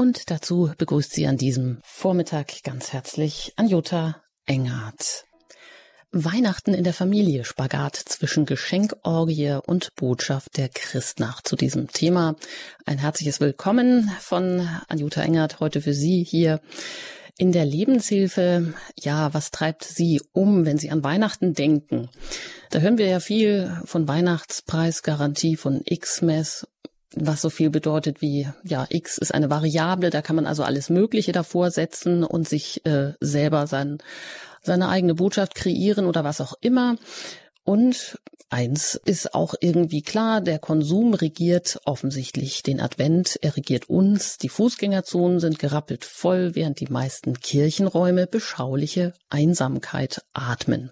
Und dazu begrüßt sie an diesem Vormittag ganz herzlich Anjota Engert. Weihnachten in der Familie, Spagat zwischen Geschenkorgie und Botschaft der Christnacht. Zu diesem Thema ein herzliches Willkommen von Anjuta Engert heute für Sie hier in der Lebenshilfe. Ja, was treibt Sie um, wenn Sie an Weihnachten denken? Da hören wir ja viel von Weihnachtspreisgarantie, von X-Mess was so viel bedeutet wie, ja, x ist eine Variable, da kann man also alles Mögliche davor setzen und sich äh, selber sein, seine eigene Botschaft kreieren oder was auch immer. Und eins ist auch irgendwie klar, der Konsum regiert offensichtlich den Advent, er regiert uns, die Fußgängerzonen sind gerappelt voll, während die meisten Kirchenräume beschauliche Einsamkeit atmen.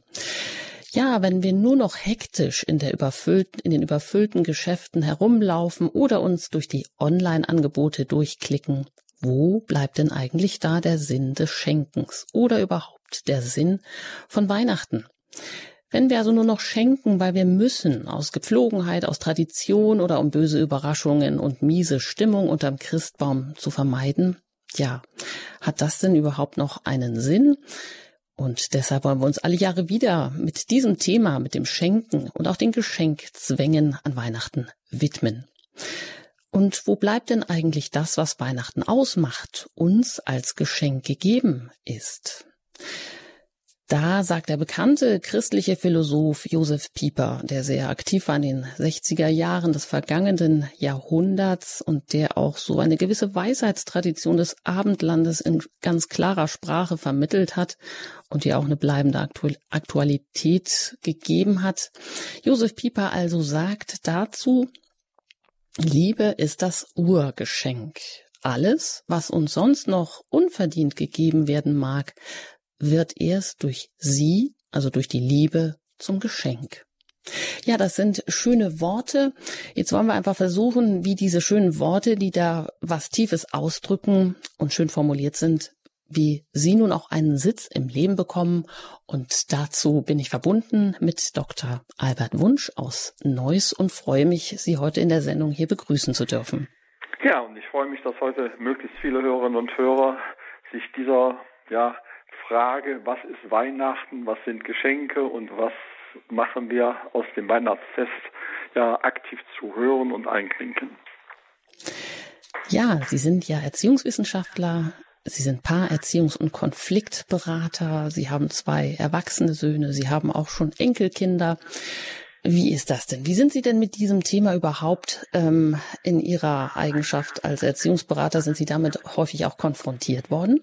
Ja, wenn wir nur noch hektisch in, der überfüllten, in den überfüllten Geschäften herumlaufen oder uns durch die Online-Angebote durchklicken, wo bleibt denn eigentlich da der Sinn des Schenkens oder überhaupt der Sinn von Weihnachten? Wenn wir also nur noch schenken, weil wir müssen, aus Gepflogenheit, aus Tradition oder um böse Überraschungen und miese Stimmung unterm Christbaum zu vermeiden, ja, hat das denn überhaupt noch einen Sinn? Und deshalb wollen wir uns alle Jahre wieder mit diesem Thema, mit dem Schenken und auch den Geschenkzwängen an Weihnachten widmen. Und wo bleibt denn eigentlich das, was Weihnachten ausmacht, uns als Geschenk gegeben ist? Da sagt der bekannte christliche Philosoph Josef Pieper, der sehr aktiv war in den 60er Jahren des vergangenen Jahrhunderts und der auch so eine gewisse Weisheitstradition des Abendlandes in ganz klarer Sprache vermittelt hat und die auch eine bleibende Aktualität gegeben hat. Josef Pieper also sagt dazu, Liebe ist das Urgeschenk. Alles, was uns sonst noch unverdient gegeben werden mag, wird erst durch sie, also durch die Liebe, zum Geschenk. Ja, das sind schöne Worte. Jetzt wollen wir einfach versuchen, wie diese schönen Worte, die da was Tiefes ausdrücken und schön formuliert sind, wie sie nun auch einen Sitz im Leben bekommen. Und dazu bin ich verbunden mit Dr. Albert Wunsch aus Neuss und freue mich, Sie heute in der Sendung hier begrüßen zu dürfen. Ja, und ich freue mich, dass heute möglichst viele Hörerinnen und Hörer sich dieser ja, Frage, was ist Weihnachten, was sind Geschenke und was machen wir aus dem Weihnachtsfest, ja aktiv zu hören und einklinken. Ja, Sie sind ja Erziehungswissenschaftler, Sie sind Paar-, Erziehungs- und Konfliktberater, Sie haben zwei erwachsene Söhne, Sie haben auch schon Enkelkinder. Wie ist das denn? Wie sind Sie denn mit diesem Thema überhaupt ähm, in Ihrer Eigenschaft als Erziehungsberater? Sind Sie damit häufig auch konfrontiert worden?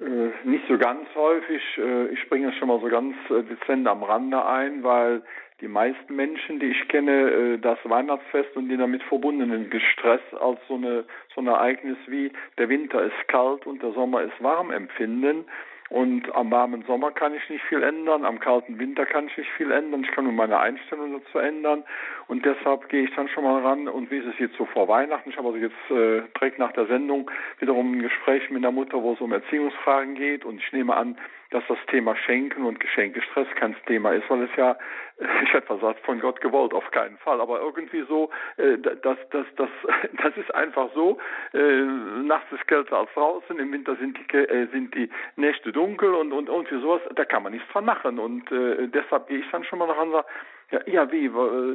Äh, nicht so ganz häufig. Äh, ich springe schon mal so ganz äh, dezent am Rande ein, weil die meisten Menschen, die ich kenne, das Weihnachtsfest und die damit verbundenen Gestress als so, eine, so ein Ereignis wie der Winter ist kalt und der Sommer ist warm empfinden und am warmen Sommer kann ich nicht viel ändern, am kalten Winter kann ich nicht viel ändern. Ich kann nur meine Einstellung dazu ändern. Und deshalb gehe ich dann schon mal ran. Und wie ist es jetzt so vor Weihnachten? Ich habe also jetzt äh, direkt nach der Sendung wiederum ein Gespräch mit der Mutter, wo es um Erziehungsfragen geht. Und ich nehme an, dass das Thema Schenken und Geschenkestress kein Thema ist, weil es ja, ich hätte gesagt, von Gott gewollt, auf keinen Fall. Aber irgendwie so, äh, das, das, das, das ist einfach so. Äh, nachts ist kälter als draußen, im Winter sind die, äh, sind die Nächte dunkel und, und irgendwie sowas, da kann man nichts dran machen. Und deshalb gehe ich dann schon mal nach und sage, ja, ja, wie,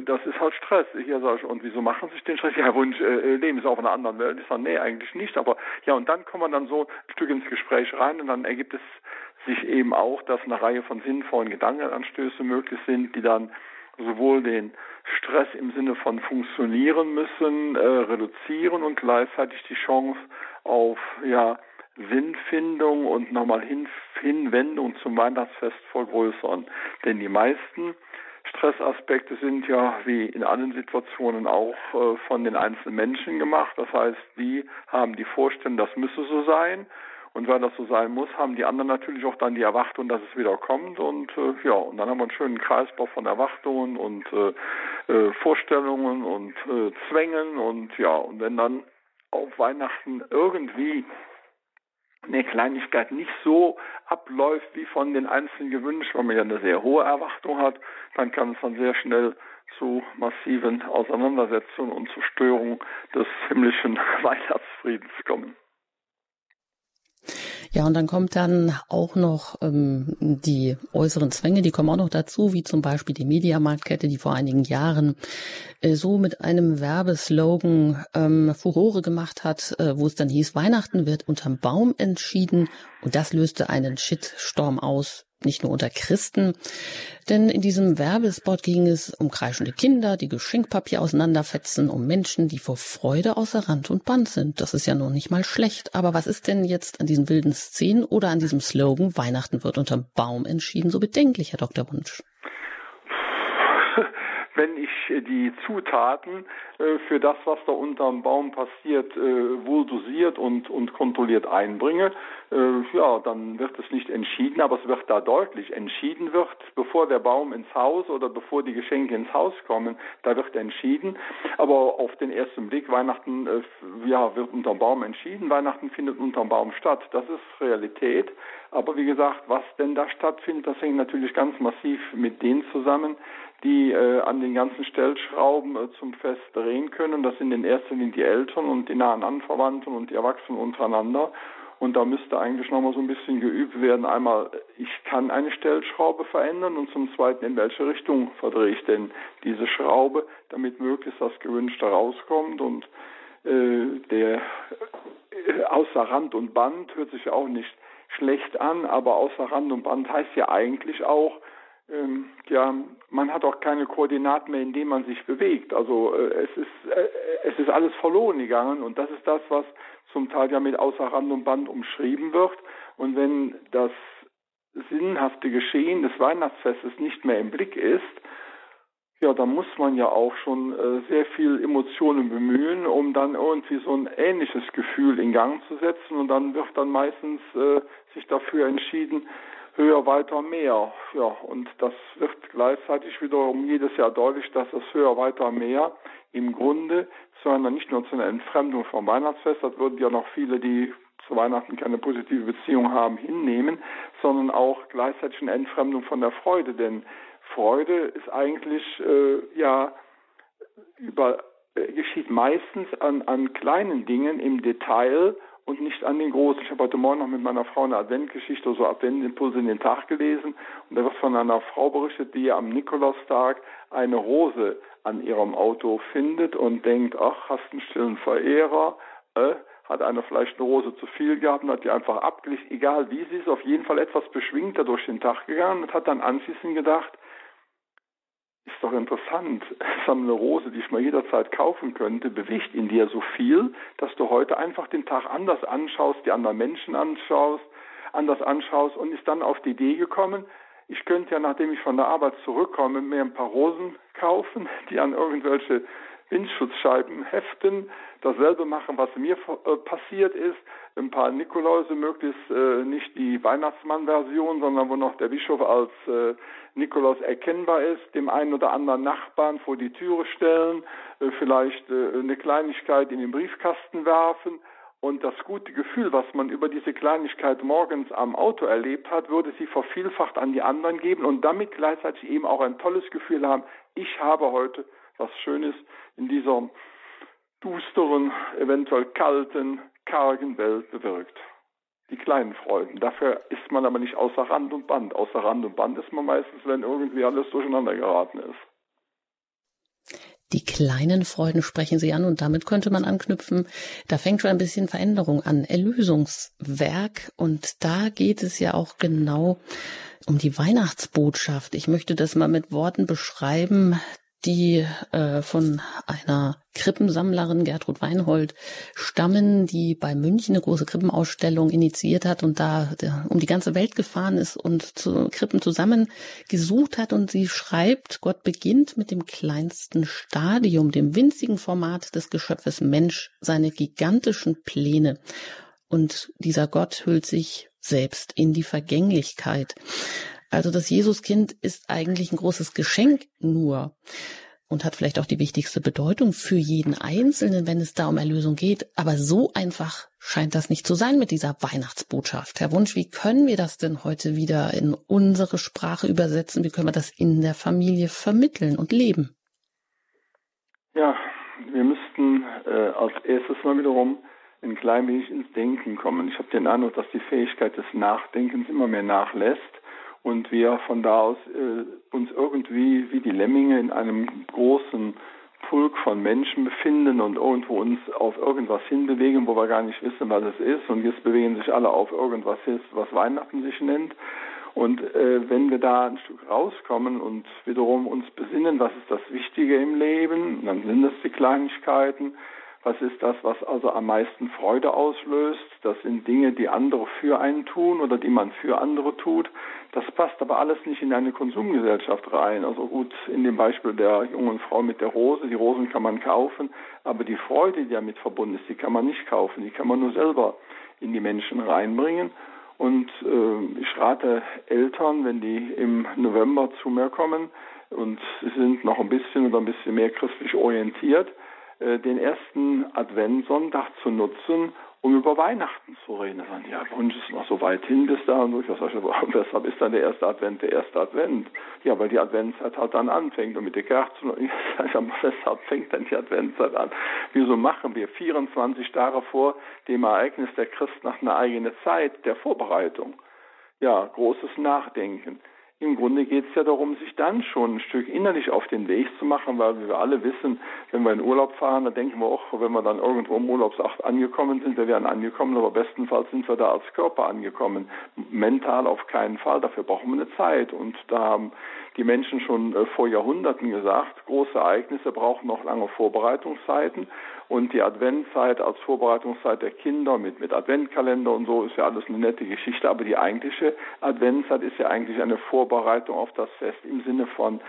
das ist halt Stress. Ja, sag ich, und wieso machen sich den Stress? Ja, Wunsch, äh, leben Sie auf einer anderen Welt. Ich sage, nee, eigentlich nicht. Aber ja, und dann kommen wir dann so ein Stück ins Gespräch rein und dann ergibt es sich eben auch, dass eine Reihe von sinnvollen Gedankenanstöße möglich sind, die dann sowohl den Stress im Sinne von funktionieren müssen, äh, reduzieren und gleichzeitig die Chance auf ja, Sinnfindung und nochmal Hin Hinwendung zum Weihnachtsfest vergrößern. Denn die meisten Stressaspekte sind ja wie in allen Situationen auch äh, von den einzelnen Menschen gemacht. Das heißt, die haben die Vorstellung, das müsse so sein und weil das so sein muss, haben die anderen natürlich auch dann die Erwartung, dass es wieder kommt. Und äh, ja, und dann haben wir einen schönen Kreislauf von Erwartungen und äh, äh, Vorstellungen und äh, Zwängen. Und ja, und wenn dann auf Weihnachten irgendwie eine Kleinigkeit nicht so abläuft wie von den Einzelnen gewünscht, weil man ja eine sehr hohe Erwartung hat, dann kann es dann sehr schnell zu massiven Auseinandersetzungen und zu Störung des himmlischen Weihnachtsfriedens kommen. Ja, und dann kommt dann auch noch ähm, die äußeren Zwänge, die kommen auch noch dazu, wie zum Beispiel die Mediamarktkette, die vor einigen Jahren äh, so mit einem Werbeslogan ähm, Furore gemacht hat, äh, wo es dann hieß, Weihnachten wird unterm Baum entschieden. Und das löste einen Shitstorm aus nicht nur unter Christen. Denn in diesem Werbespot ging es um kreischende Kinder, die Geschenkpapier auseinanderfetzen, um Menschen, die vor Freude außer Rand und Band sind. Das ist ja noch nicht mal schlecht. Aber was ist denn jetzt an diesen wilden Szenen oder an diesem Slogan Weihnachten wird unterm Baum entschieden so bedenklich, Herr Dr. Wunsch? Wenn ich die Zutaten äh, für das, was da unterm Baum passiert, äh, wohl dosiert und, und kontrolliert einbringe, äh, ja, dann wird es nicht entschieden, aber es wird da deutlich. Entschieden wird, bevor der Baum ins Haus oder bevor die Geschenke ins Haus kommen, da wird entschieden. Aber auf den ersten Blick, Weihnachten ja, wird unterm Baum entschieden, Weihnachten findet unterm Baum statt. Das ist Realität. Aber wie gesagt, was denn da stattfindet, das hängt natürlich ganz massiv mit denen zusammen, die äh, an den ganzen Stellschrauben äh, zum Fest drehen können. Das sind in erster Linie die Eltern und die nahen Anverwandten und die Erwachsenen untereinander. Und da müsste eigentlich nochmal so ein bisschen geübt werden. Einmal, ich kann eine Stellschraube verändern und zum Zweiten, in welche Richtung verdrehe ich denn diese Schraube, damit möglichst das Gewünschte rauskommt. Und äh, der äh, außer Rand und Band hört sich ja auch nicht schlecht an, aber außer Rand und Band heißt ja eigentlich auch, ähm, ja, man hat auch keine Koordinaten mehr, in denen man sich bewegt. Also äh, es ist äh, es ist alles verloren gegangen und das ist das, was zum Teil ja mit außer Rand und Band umschrieben wird. Und wenn das sinnhafte Geschehen des Weihnachtsfestes nicht mehr im Blick ist, ja, dann muss man ja auch schon äh, sehr viel Emotionen bemühen, um dann irgendwie so ein ähnliches Gefühl in Gang zu setzen. Und dann wird dann meistens äh, sich dafür entschieden, höher, weiter, mehr. Ja, und das wird gleichzeitig wiederum jedes Jahr deutlich, dass das höher, weiter, mehr im Grunde zu einer, nicht nur zu einer Entfremdung vom Weihnachtsfest, das würden ja noch viele, die zu Weihnachten keine positive Beziehung haben, hinnehmen, sondern auch gleichzeitig eine Entfremdung von der Freude, denn Freude ist eigentlich, äh, ja, über, äh, geschieht meistens an, an kleinen Dingen im Detail und nicht an den großen. Ich habe heute Morgen noch mit meiner Frau eine Adventgeschichte, so Adventimpulse in den Tag gelesen und da wird von einer Frau berichtet, die am Nikolaustag eine Rose an ihrem Auto findet und denkt, ach, hast einen stillen Verehrer, äh, hat einer vielleicht eine Rose zu viel gehabt und hat die einfach abgelegt, egal wie sie ist, auf jeden Fall etwas beschwingter durch den Tag gegangen und hat dann anschließend gedacht, ist doch interessant. Eine Rose, die ich mal jederzeit kaufen könnte, bewegt in dir so viel, dass du heute einfach den Tag anders anschaust, die anderen Menschen anschaust, anders anschaust und ist dann auf die Idee gekommen, ich könnte ja, nachdem ich von der Arbeit zurückkomme, mir ein paar Rosen kaufen, die an irgendwelche Windschutzscheiben heften, dasselbe machen, was mir äh, passiert ist, ein paar Nikoläuse, möglichst äh, nicht die Weihnachtsmann-Version, sondern wo noch der Bischof als äh, Nikolaus erkennbar ist, dem einen oder anderen Nachbarn vor die Türe stellen, äh, vielleicht äh, eine Kleinigkeit in den Briefkasten werfen. Und das gute Gefühl, was man über diese Kleinigkeit morgens am Auto erlebt hat, würde sie vervielfacht an die anderen geben und damit gleichzeitig eben auch ein tolles Gefühl haben, ich habe heute was Schönes in dieser dusteren, eventuell kalten, kargen Welt bewirkt. Die kleinen Freuden. Dafür ist man aber nicht außer Rand und Band. Außer Rand und Band ist man meistens, wenn irgendwie alles durcheinander geraten ist. Die kleinen Freuden sprechen Sie an und damit könnte man anknüpfen. Da fängt schon ein bisschen Veränderung an. Erlösungswerk und da geht es ja auch genau um die Weihnachtsbotschaft. Ich möchte das mal mit Worten beschreiben, die äh, von einer Krippensammlerin Gertrud Weinhold stammen, die bei München eine große Krippenausstellung initiiert hat und da der, um die ganze Welt gefahren ist und zu Krippen zusammengesucht hat. Und sie schreibt, Gott beginnt mit dem kleinsten Stadium, dem winzigen Format des Geschöpfes Mensch, seine gigantischen Pläne. Und dieser Gott hüllt sich selbst in die Vergänglichkeit. Also das Jesuskind ist eigentlich ein großes Geschenk nur und hat vielleicht auch die wichtigste Bedeutung für jeden Einzelnen, wenn es da um Erlösung geht. Aber so einfach scheint das nicht zu sein mit dieser Weihnachtsbotschaft. Herr Wunsch, wie können wir das denn heute wieder in unsere Sprache übersetzen? Wie können wir das in der Familie vermitteln und leben? Ja, wir müssten äh, als erstes mal wiederum ein klein wenig ins Denken kommen. Ich habe den Eindruck, dass die Fähigkeit des Nachdenkens immer mehr nachlässt und wir von da aus äh, uns irgendwie wie die Lemminge in einem großen Pulk von Menschen befinden und irgendwo uns auf irgendwas hinbewegen, wo wir gar nicht wissen, was es ist. Und jetzt bewegen sich alle auf irgendwas, was Weihnachten sich nennt. Und äh, wenn wir da ein Stück rauskommen und wiederum uns besinnen, was ist das Wichtige im Leben, dann sind es die Kleinigkeiten. Was ist das, was also am meisten Freude auslöst? Das sind Dinge, die andere für einen tun oder die man für andere tut. Das passt aber alles nicht in eine Konsumgesellschaft rein. Also gut, in dem Beispiel der jungen Frau mit der Rose, die Rosen kann man kaufen, aber die Freude, die damit verbunden ist, die kann man nicht kaufen, die kann man nur selber in die Menschen reinbringen. Und äh, ich rate Eltern, wenn die im November zu mir kommen und sie sind noch ein bisschen oder ein bisschen mehr christlich orientiert, den ersten Adventssonntag zu nutzen, um über Weihnachten zu reden. Dann ja, uns ist noch so weit hin bis da. Und ich sage, weshalb ist dann der erste Advent der erste Advent? Ja, weil die Adventszeit halt dann anfängt. Und mit der Kerzen, weshalb fängt dann die Adventszeit an? Wieso machen wir 24 Tage vor dem Ereignis der Christ nach einer eigenen Zeit der Vorbereitung? Ja, großes Nachdenken. Im Grunde geht es ja darum, sich dann schon ein Stück innerlich auf den Weg zu machen, weil wir alle wissen, wenn wir in Urlaub fahren, dann denken wir auch, wenn wir dann irgendwo im Urlaubsacht angekommen sind, wir wären angekommen, aber bestenfalls sind wir da als Körper angekommen. Mental auf keinen Fall, dafür brauchen wir eine Zeit. Und da haben die Menschen schon äh, vor Jahrhunderten gesagt, große Ereignisse brauchen noch lange Vorbereitungszeiten. Und die Adventzeit als Vorbereitungszeit der Kinder mit, mit Adventkalender und so ist ja alles eine nette Geschichte. Aber die eigentliche Adventzeit ist ja eigentlich eine Vorbereitung auf das Fest im Sinne von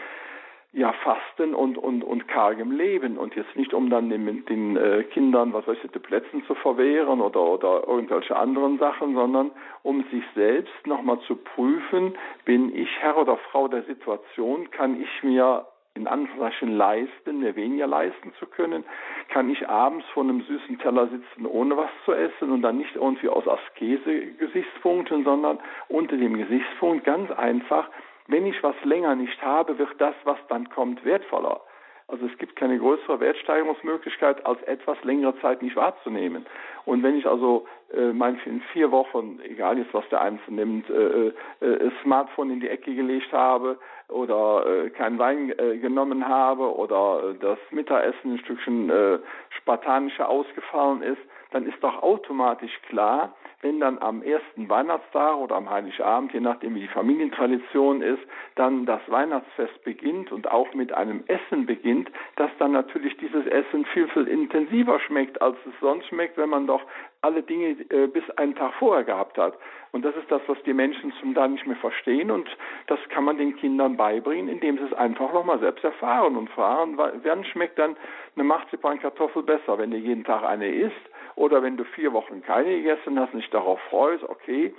ja, Fasten und, und, und kargem Leben. Und jetzt nicht, um dann den, den äh, Kindern, was weiß ich, die Plätzen zu verwehren oder, oder irgendwelche anderen Sachen, sondern um sich selbst nochmal zu prüfen, bin ich Herr oder Frau der Situation, kann ich mir in Anführungszeichen leisten, mir weniger leisten zu können, kann ich abends vor einem süßen Teller sitzen, ohne was zu essen und dann nicht irgendwie aus Askese-Gesichtspunkten, sondern unter dem Gesichtspunkt ganz einfach, wenn ich was länger nicht habe, wird das, was dann kommt, wertvoller. Also es gibt keine größere Wertsteigerungsmöglichkeit, als etwas längere Zeit nicht wahrzunehmen. Und wenn ich also äh, manche in vier Wochen, egal jetzt was der Einzelne nimmt, äh, äh, Smartphone in die Ecke gelegt habe oder äh, keinen Wein äh, genommen habe oder äh, das Mittagessen ein Stückchen äh, spartanischer ausgefallen ist, dann ist doch automatisch klar, wenn dann am ersten Weihnachtstag oder am Heiligabend, je nachdem wie die Familientradition ist, dann das Weihnachtsfest beginnt und auch mit einem Essen beginnt, dass dann natürlich dieses Essen viel, viel intensiver schmeckt, als es sonst schmeckt, wenn man doch alle Dinge äh, bis einen Tag vorher gehabt hat. Und das ist das, was die Menschen zum Teil nicht mehr verstehen und das kann man den Kindern beibringen, indem sie es einfach nochmal selbst erfahren und fragen, wann schmeckt dann eine Marzipankartoffel besser, wenn ihr jeden Tag eine isst oder wenn du vier Wochen keine gegessen hast, nicht darauf freust, okay,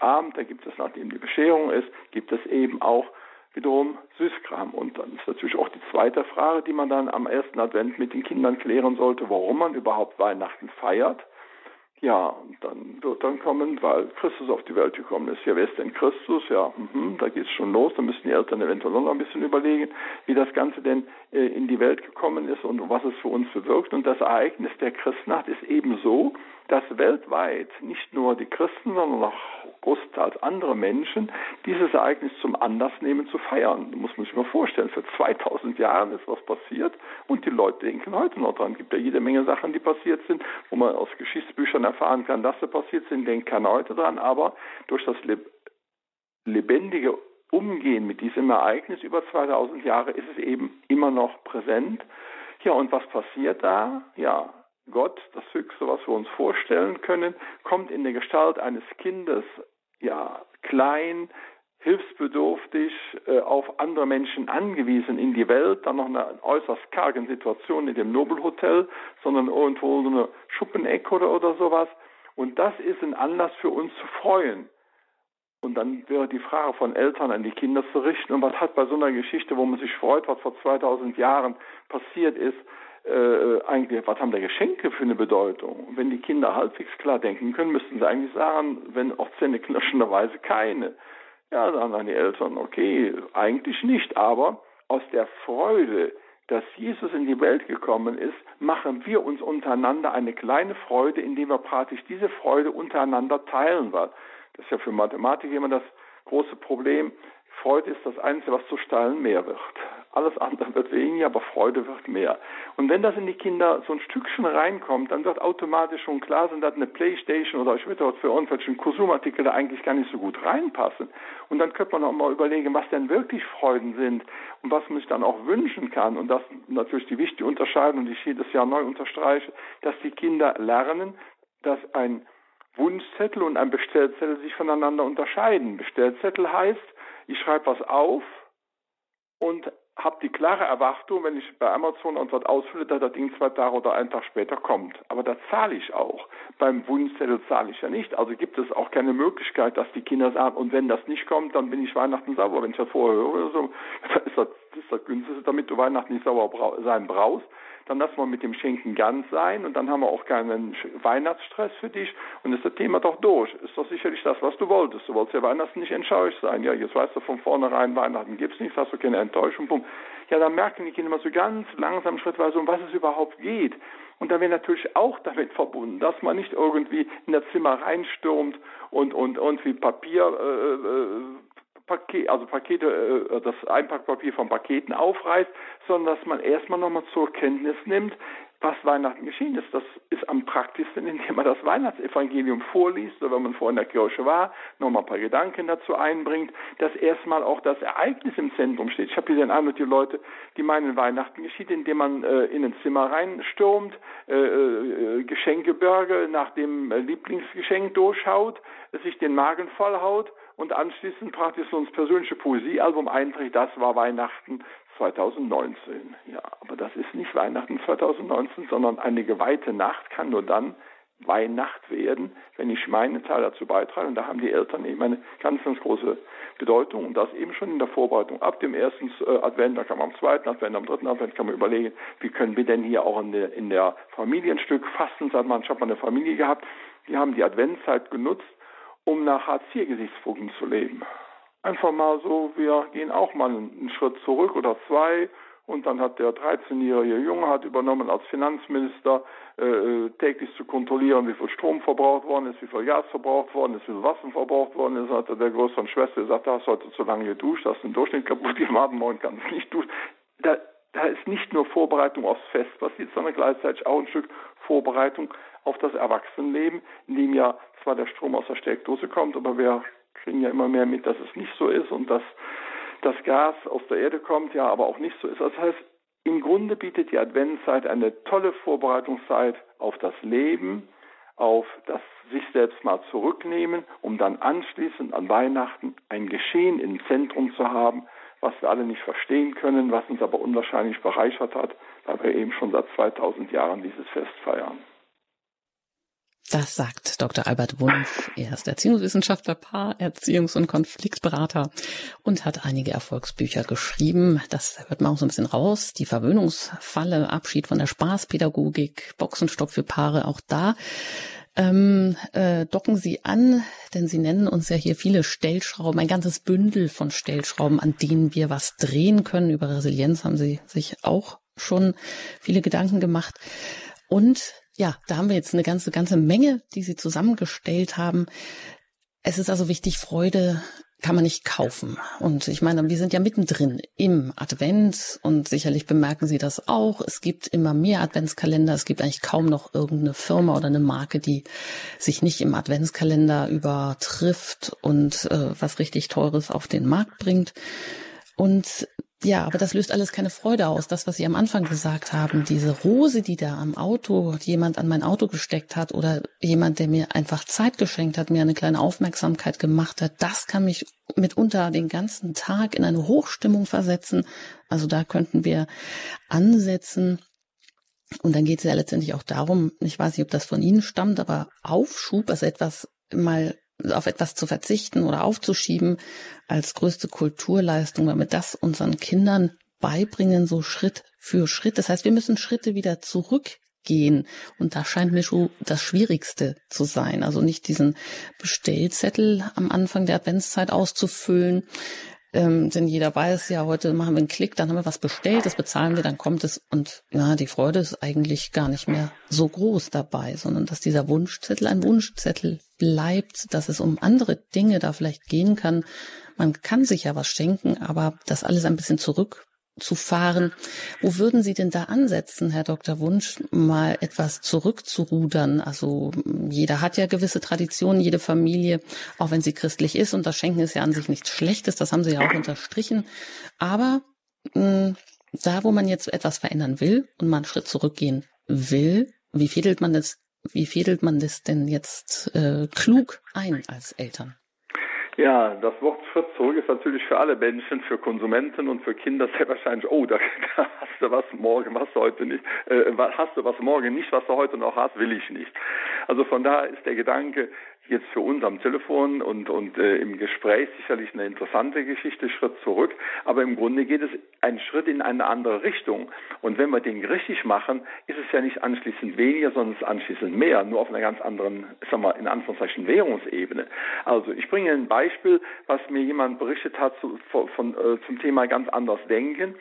Abend, da gibt es, nachdem die Bescherung ist, gibt es eben auch wiederum Süßkram. Und dann ist natürlich auch die zweite Frage, die man dann am ersten Advent mit den Kindern klären sollte, warum man überhaupt Weihnachten feiert. Ja, dann wird dann kommen, weil Christus auf die Welt gekommen ist. Ja, wer ist denn Christus? Ja, mh, da geht es schon los. Da müssen die Eltern eventuell noch ein bisschen überlegen, wie das Ganze denn äh, in die Welt gekommen ist und was es für uns bewirkt. Und das Ereignis der Christnacht ist ebenso, dass weltweit nicht nur die Christen, sondern auch großteils andere Menschen dieses Ereignis zum Anlass nehmen zu feiern. Da muss man sich mal vorstellen, für 2000 Jahren ist was passiert und die Leute denken heute noch dran. Es gibt ja jede Menge Sachen, die passiert sind, wo man aus Geschichtsbüchern erfahren kann, dass sie passiert sind, denkt keiner heute dran, aber durch das lebendige Umgehen mit diesem Ereignis über 2000 Jahre ist es eben immer noch präsent. Ja, und was passiert da? Ja, Gott, das Höchste, was wir uns vorstellen können, kommt in der Gestalt eines Kindes, ja, klein, hilfsbedürftig, äh, auf andere Menschen angewiesen in die Welt, dann noch eine äußerst kargen Situation in dem Nobelhotel, sondern irgendwo so eine Schuppenecke oder, oder sowas. Und das ist ein Anlass für uns zu freuen. Und dann wäre die Frage von Eltern an die Kinder zu richten, und was hat bei so einer Geschichte, wo man sich freut, was vor 2000 Jahren passiert ist, äh, eigentlich, was haben da Geschenke für eine Bedeutung? Wenn die Kinder halbwegs klar denken können, müssten sie eigentlich sagen, wenn auch zähneknirschenderweise keine. Ja, dann sagen die Eltern, okay, eigentlich nicht, aber aus der Freude, dass Jesus in die Welt gekommen ist, machen wir uns untereinander eine kleine Freude, indem wir praktisch diese Freude untereinander teilen. Weil das ist ja für Mathematiker immer das große Problem. Freude ist das Einzige, was zu teilen mehr wird. Alles andere wird weniger, aber Freude wird mehr. Und wenn das in die Kinder so ein Stückchen reinkommt, dann wird automatisch schon klar sein, dass eine Playstation oder ich würde für irgendwelchen Konsumartikel da eigentlich gar nicht so gut reinpassen. Und dann könnte man auch mal überlegen, was denn wirklich Freuden sind und was man sich dann auch wünschen kann. Und das natürlich die wichtige Unterscheidung, die ich jedes Jahr neu unterstreiche, dass die Kinder lernen, dass ein Wunschzettel und ein Bestellzettel sich voneinander unterscheiden. Bestellzettel heißt, ich schreibe was auf und habe die klare Erwartung, wenn ich bei Amazon und dort ausfülle, dass das Ding zwei Tage oder einen Tag später kommt. Aber da zahle ich auch. Beim Wunschzettel zahle ich ja nicht. Also gibt es auch keine Möglichkeit, dass die Kinder sagen, und wenn das nicht kommt, dann bin ich Weihnachten sauer. Wenn ich das vorher höre oder so, dann ist das, ist das günstigste, damit du Weihnachten nicht sauer sein brauchst dann lassen wir mit dem Schenken ganz sein und dann haben wir auch keinen Weihnachtsstress für dich und ist das Thema doch durch. Ist doch sicherlich das, was du wolltest. Du wolltest ja Weihnachten nicht enttäuscht sein. Ja, jetzt weißt du von vornherein, Weihnachten gibt's nichts, hast du keine Enttäuschung. Punkt. Ja, dann merken die Kinder mal so ganz langsam, schrittweise, um was es überhaupt geht. Und da wäre natürlich auch damit verbunden, dass man nicht irgendwie in das Zimmer reinstürmt und, und irgendwie Papier äh, äh Paket, also Pakete, äh, das Einpackpapier von Paketen aufreißt, sondern dass man erstmal nochmal zur Kenntnis nimmt, was Weihnachten geschehen ist. Das ist am praktischsten, indem man das Weihnachtsevangelium vorliest oder wenn man vor in der Kirche war, nochmal ein paar Gedanken dazu einbringt, dass erstmal auch das Ereignis im Zentrum steht. Ich habe hier den Eindruck, die Leute, die meinen, Weihnachten geschieht, indem man äh, in ein Zimmer reinstürmt, äh, äh, Geschenkeberge nach dem Lieblingsgeschenk durchschaut, sich den Magen vollhaut und anschließend praktisch so ein persönliche Poesiealbum einträgt, das war Weihnachten 2019. Ja, aber das ist nicht Weihnachten 2019, sondern eine geweihte Nacht kann nur dann Weihnacht werden, wenn ich meinen Teil dazu beitrage. Und da haben die Eltern eben eine ganz, ganz große Bedeutung. Und das eben schon in der Vorbereitung. Ab dem ersten äh, Advent, da kann man am zweiten Advent, am dritten Advent kann man überlegen, wie können wir denn hier auch in der, in der Familienstück fasten. Ich habe mal eine Familie gehabt, die haben die Adventszeit genutzt, um nach Hartz-IV-Gesichtspunkten zu leben. Einfach mal so, wir gehen auch mal einen Schritt zurück oder zwei und dann hat der 13-jährige Junge hat übernommen als Finanzminister äh, äh, täglich zu kontrollieren, wie viel Strom verbraucht worden ist, wie viel Gas verbraucht worden ist, wie viel Wasser verbraucht worden ist. Hat der größeren Schwester gesagt, du hast heute zu lange geduscht, hast den Durchschnitt kaputt gemacht, morgen kannst du nicht duschen. Da, da ist nicht nur Vorbereitung aufs Fest passiert, sondern gleichzeitig auch ein Stück Vorbereitung auf das Erwachsenenleben, in dem ja zwar der Strom aus der Steckdose kommt, aber wir kriegen ja immer mehr mit, dass es nicht so ist und dass das Gas aus der Erde kommt, ja, aber auch nicht so ist. Das heißt, im Grunde bietet die Adventszeit eine tolle Vorbereitungszeit auf das Leben, auf das sich selbst mal zurücknehmen, um dann anschließend an Weihnachten ein Geschehen im Zentrum zu haben, was wir alle nicht verstehen können, was uns aber unwahrscheinlich bereichert hat, weil wir eben schon seit 2000 Jahren dieses Fest feiern. Das sagt Dr. Albert Wunsch. Er ist Erziehungswissenschaftler, Paar, Erziehungs- und Konfliktberater und hat einige Erfolgsbücher geschrieben. Das hört man auch so ein bisschen raus. Die Verwöhnungsfalle, Abschied von der Spaßpädagogik, Boxenstopp für Paare, auch da ähm, äh, docken Sie an, denn Sie nennen uns ja hier viele Stellschrauben, ein ganzes Bündel von Stellschrauben, an denen wir was drehen können. Über Resilienz haben Sie sich auch schon viele Gedanken gemacht. Und ja, da haben wir jetzt eine ganze, ganze Menge, die Sie zusammengestellt haben. Es ist also wichtig, Freude kann man nicht kaufen. Und ich meine, wir sind ja mittendrin im Advent und sicherlich bemerken Sie das auch. Es gibt immer mehr Adventskalender. Es gibt eigentlich kaum noch irgendeine Firma oder eine Marke, die sich nicht im Adventskalender übertrifft und äh, was richtig Teures auf den Markt bringt. Und ja, aber das löst alles keine Freude aus. Das, was Sie am Anfang gesagt haben, diese Rose, die da am Auto, jemand an mein Auto gesteckt hat oder jemand, der mir einfach Zeit geschenkt hat, mir eine kleine Aufmerksamkeit gemacht hat, das kann mich mitunter den ganzen Tag in eine Hochstimmung versetzen. Also da könnten wir ansetzen. Und dann geht es ja letztendlich auch darum, ich weiß nicht, ob das von Ihnen stammt, aber Aufschub, also etwas mal auf etwas zu verzichten oder aufzuschieben als größte Kulturleistung, damit das unseren Kindern beibringen, so Schritt für Schritt. Das heißt, wir müssen Schritte wieder zurückgehen. Und da scheint mir schon das Schwierigste zu sein. Also nicht diesen Bestellzettel am Anfang der Adventszeit auszufüllen, Ähm, denn jeder weiß ja, heute machen wir einen Klick, dann haben wir was bestellt, das bezahlen wir, dann kommt es und ja, die Freude ist eigentlich gar nicht mehr so groß dabei, sondern dass dieser Wunschzettel ein Wunschzettel bleibt, dass es um andere Dinge da vielleicht gehen kann. Man kann sich ja was schenken, aber das alles ein bisschen zurück zu fahren. Wo würden Sie denn da ansetzen, Herr Dr. Wunsch, mal etwas zurückzurudern? Also jeder hat ja gewisse Traditionen, jede Familie, auch wenn sie christlich ist. Und das Schenken ist ja an sich nichts Schlechtes, das haben Sie ja auch unterstrichen. Aber mh, hm, da, wo man jetzt etwas verändern will und mal einen Schritt zurückgehen will, wie fädelt man das, wie fädelt man das denn jetzt äh, klug ein als Eltern? Ja, das Wort Schritt zurück ist natürlich für alle Menschen, für Konsumenten und für Kinder sehr wahrscheinlich, oh, da, da hast du was morgen, was du heute nicht, äh, hast du was morgen nicht, was du heute noch hast, will ich nicht. Also von daher ist der Gedanke, jetzt für uns am Telefon und, und äh, im Gespräch sicherlich eine interessante Geschichte, Schritt zurück. Aber im Grunde geht es einen Schritt in eine andere Richtung. Und wenn wir den richtig machen, ist es ja nicht anschließend weniger, sondern es ist anschließend mehr, nur auf einer ganz anderen, sagen wir, in Anführungszeichen Währungsebene. Also ich bringe ein Beispiel, was mir jemand berichtet hat zu, von, äh, zum Thema ganz anders denken.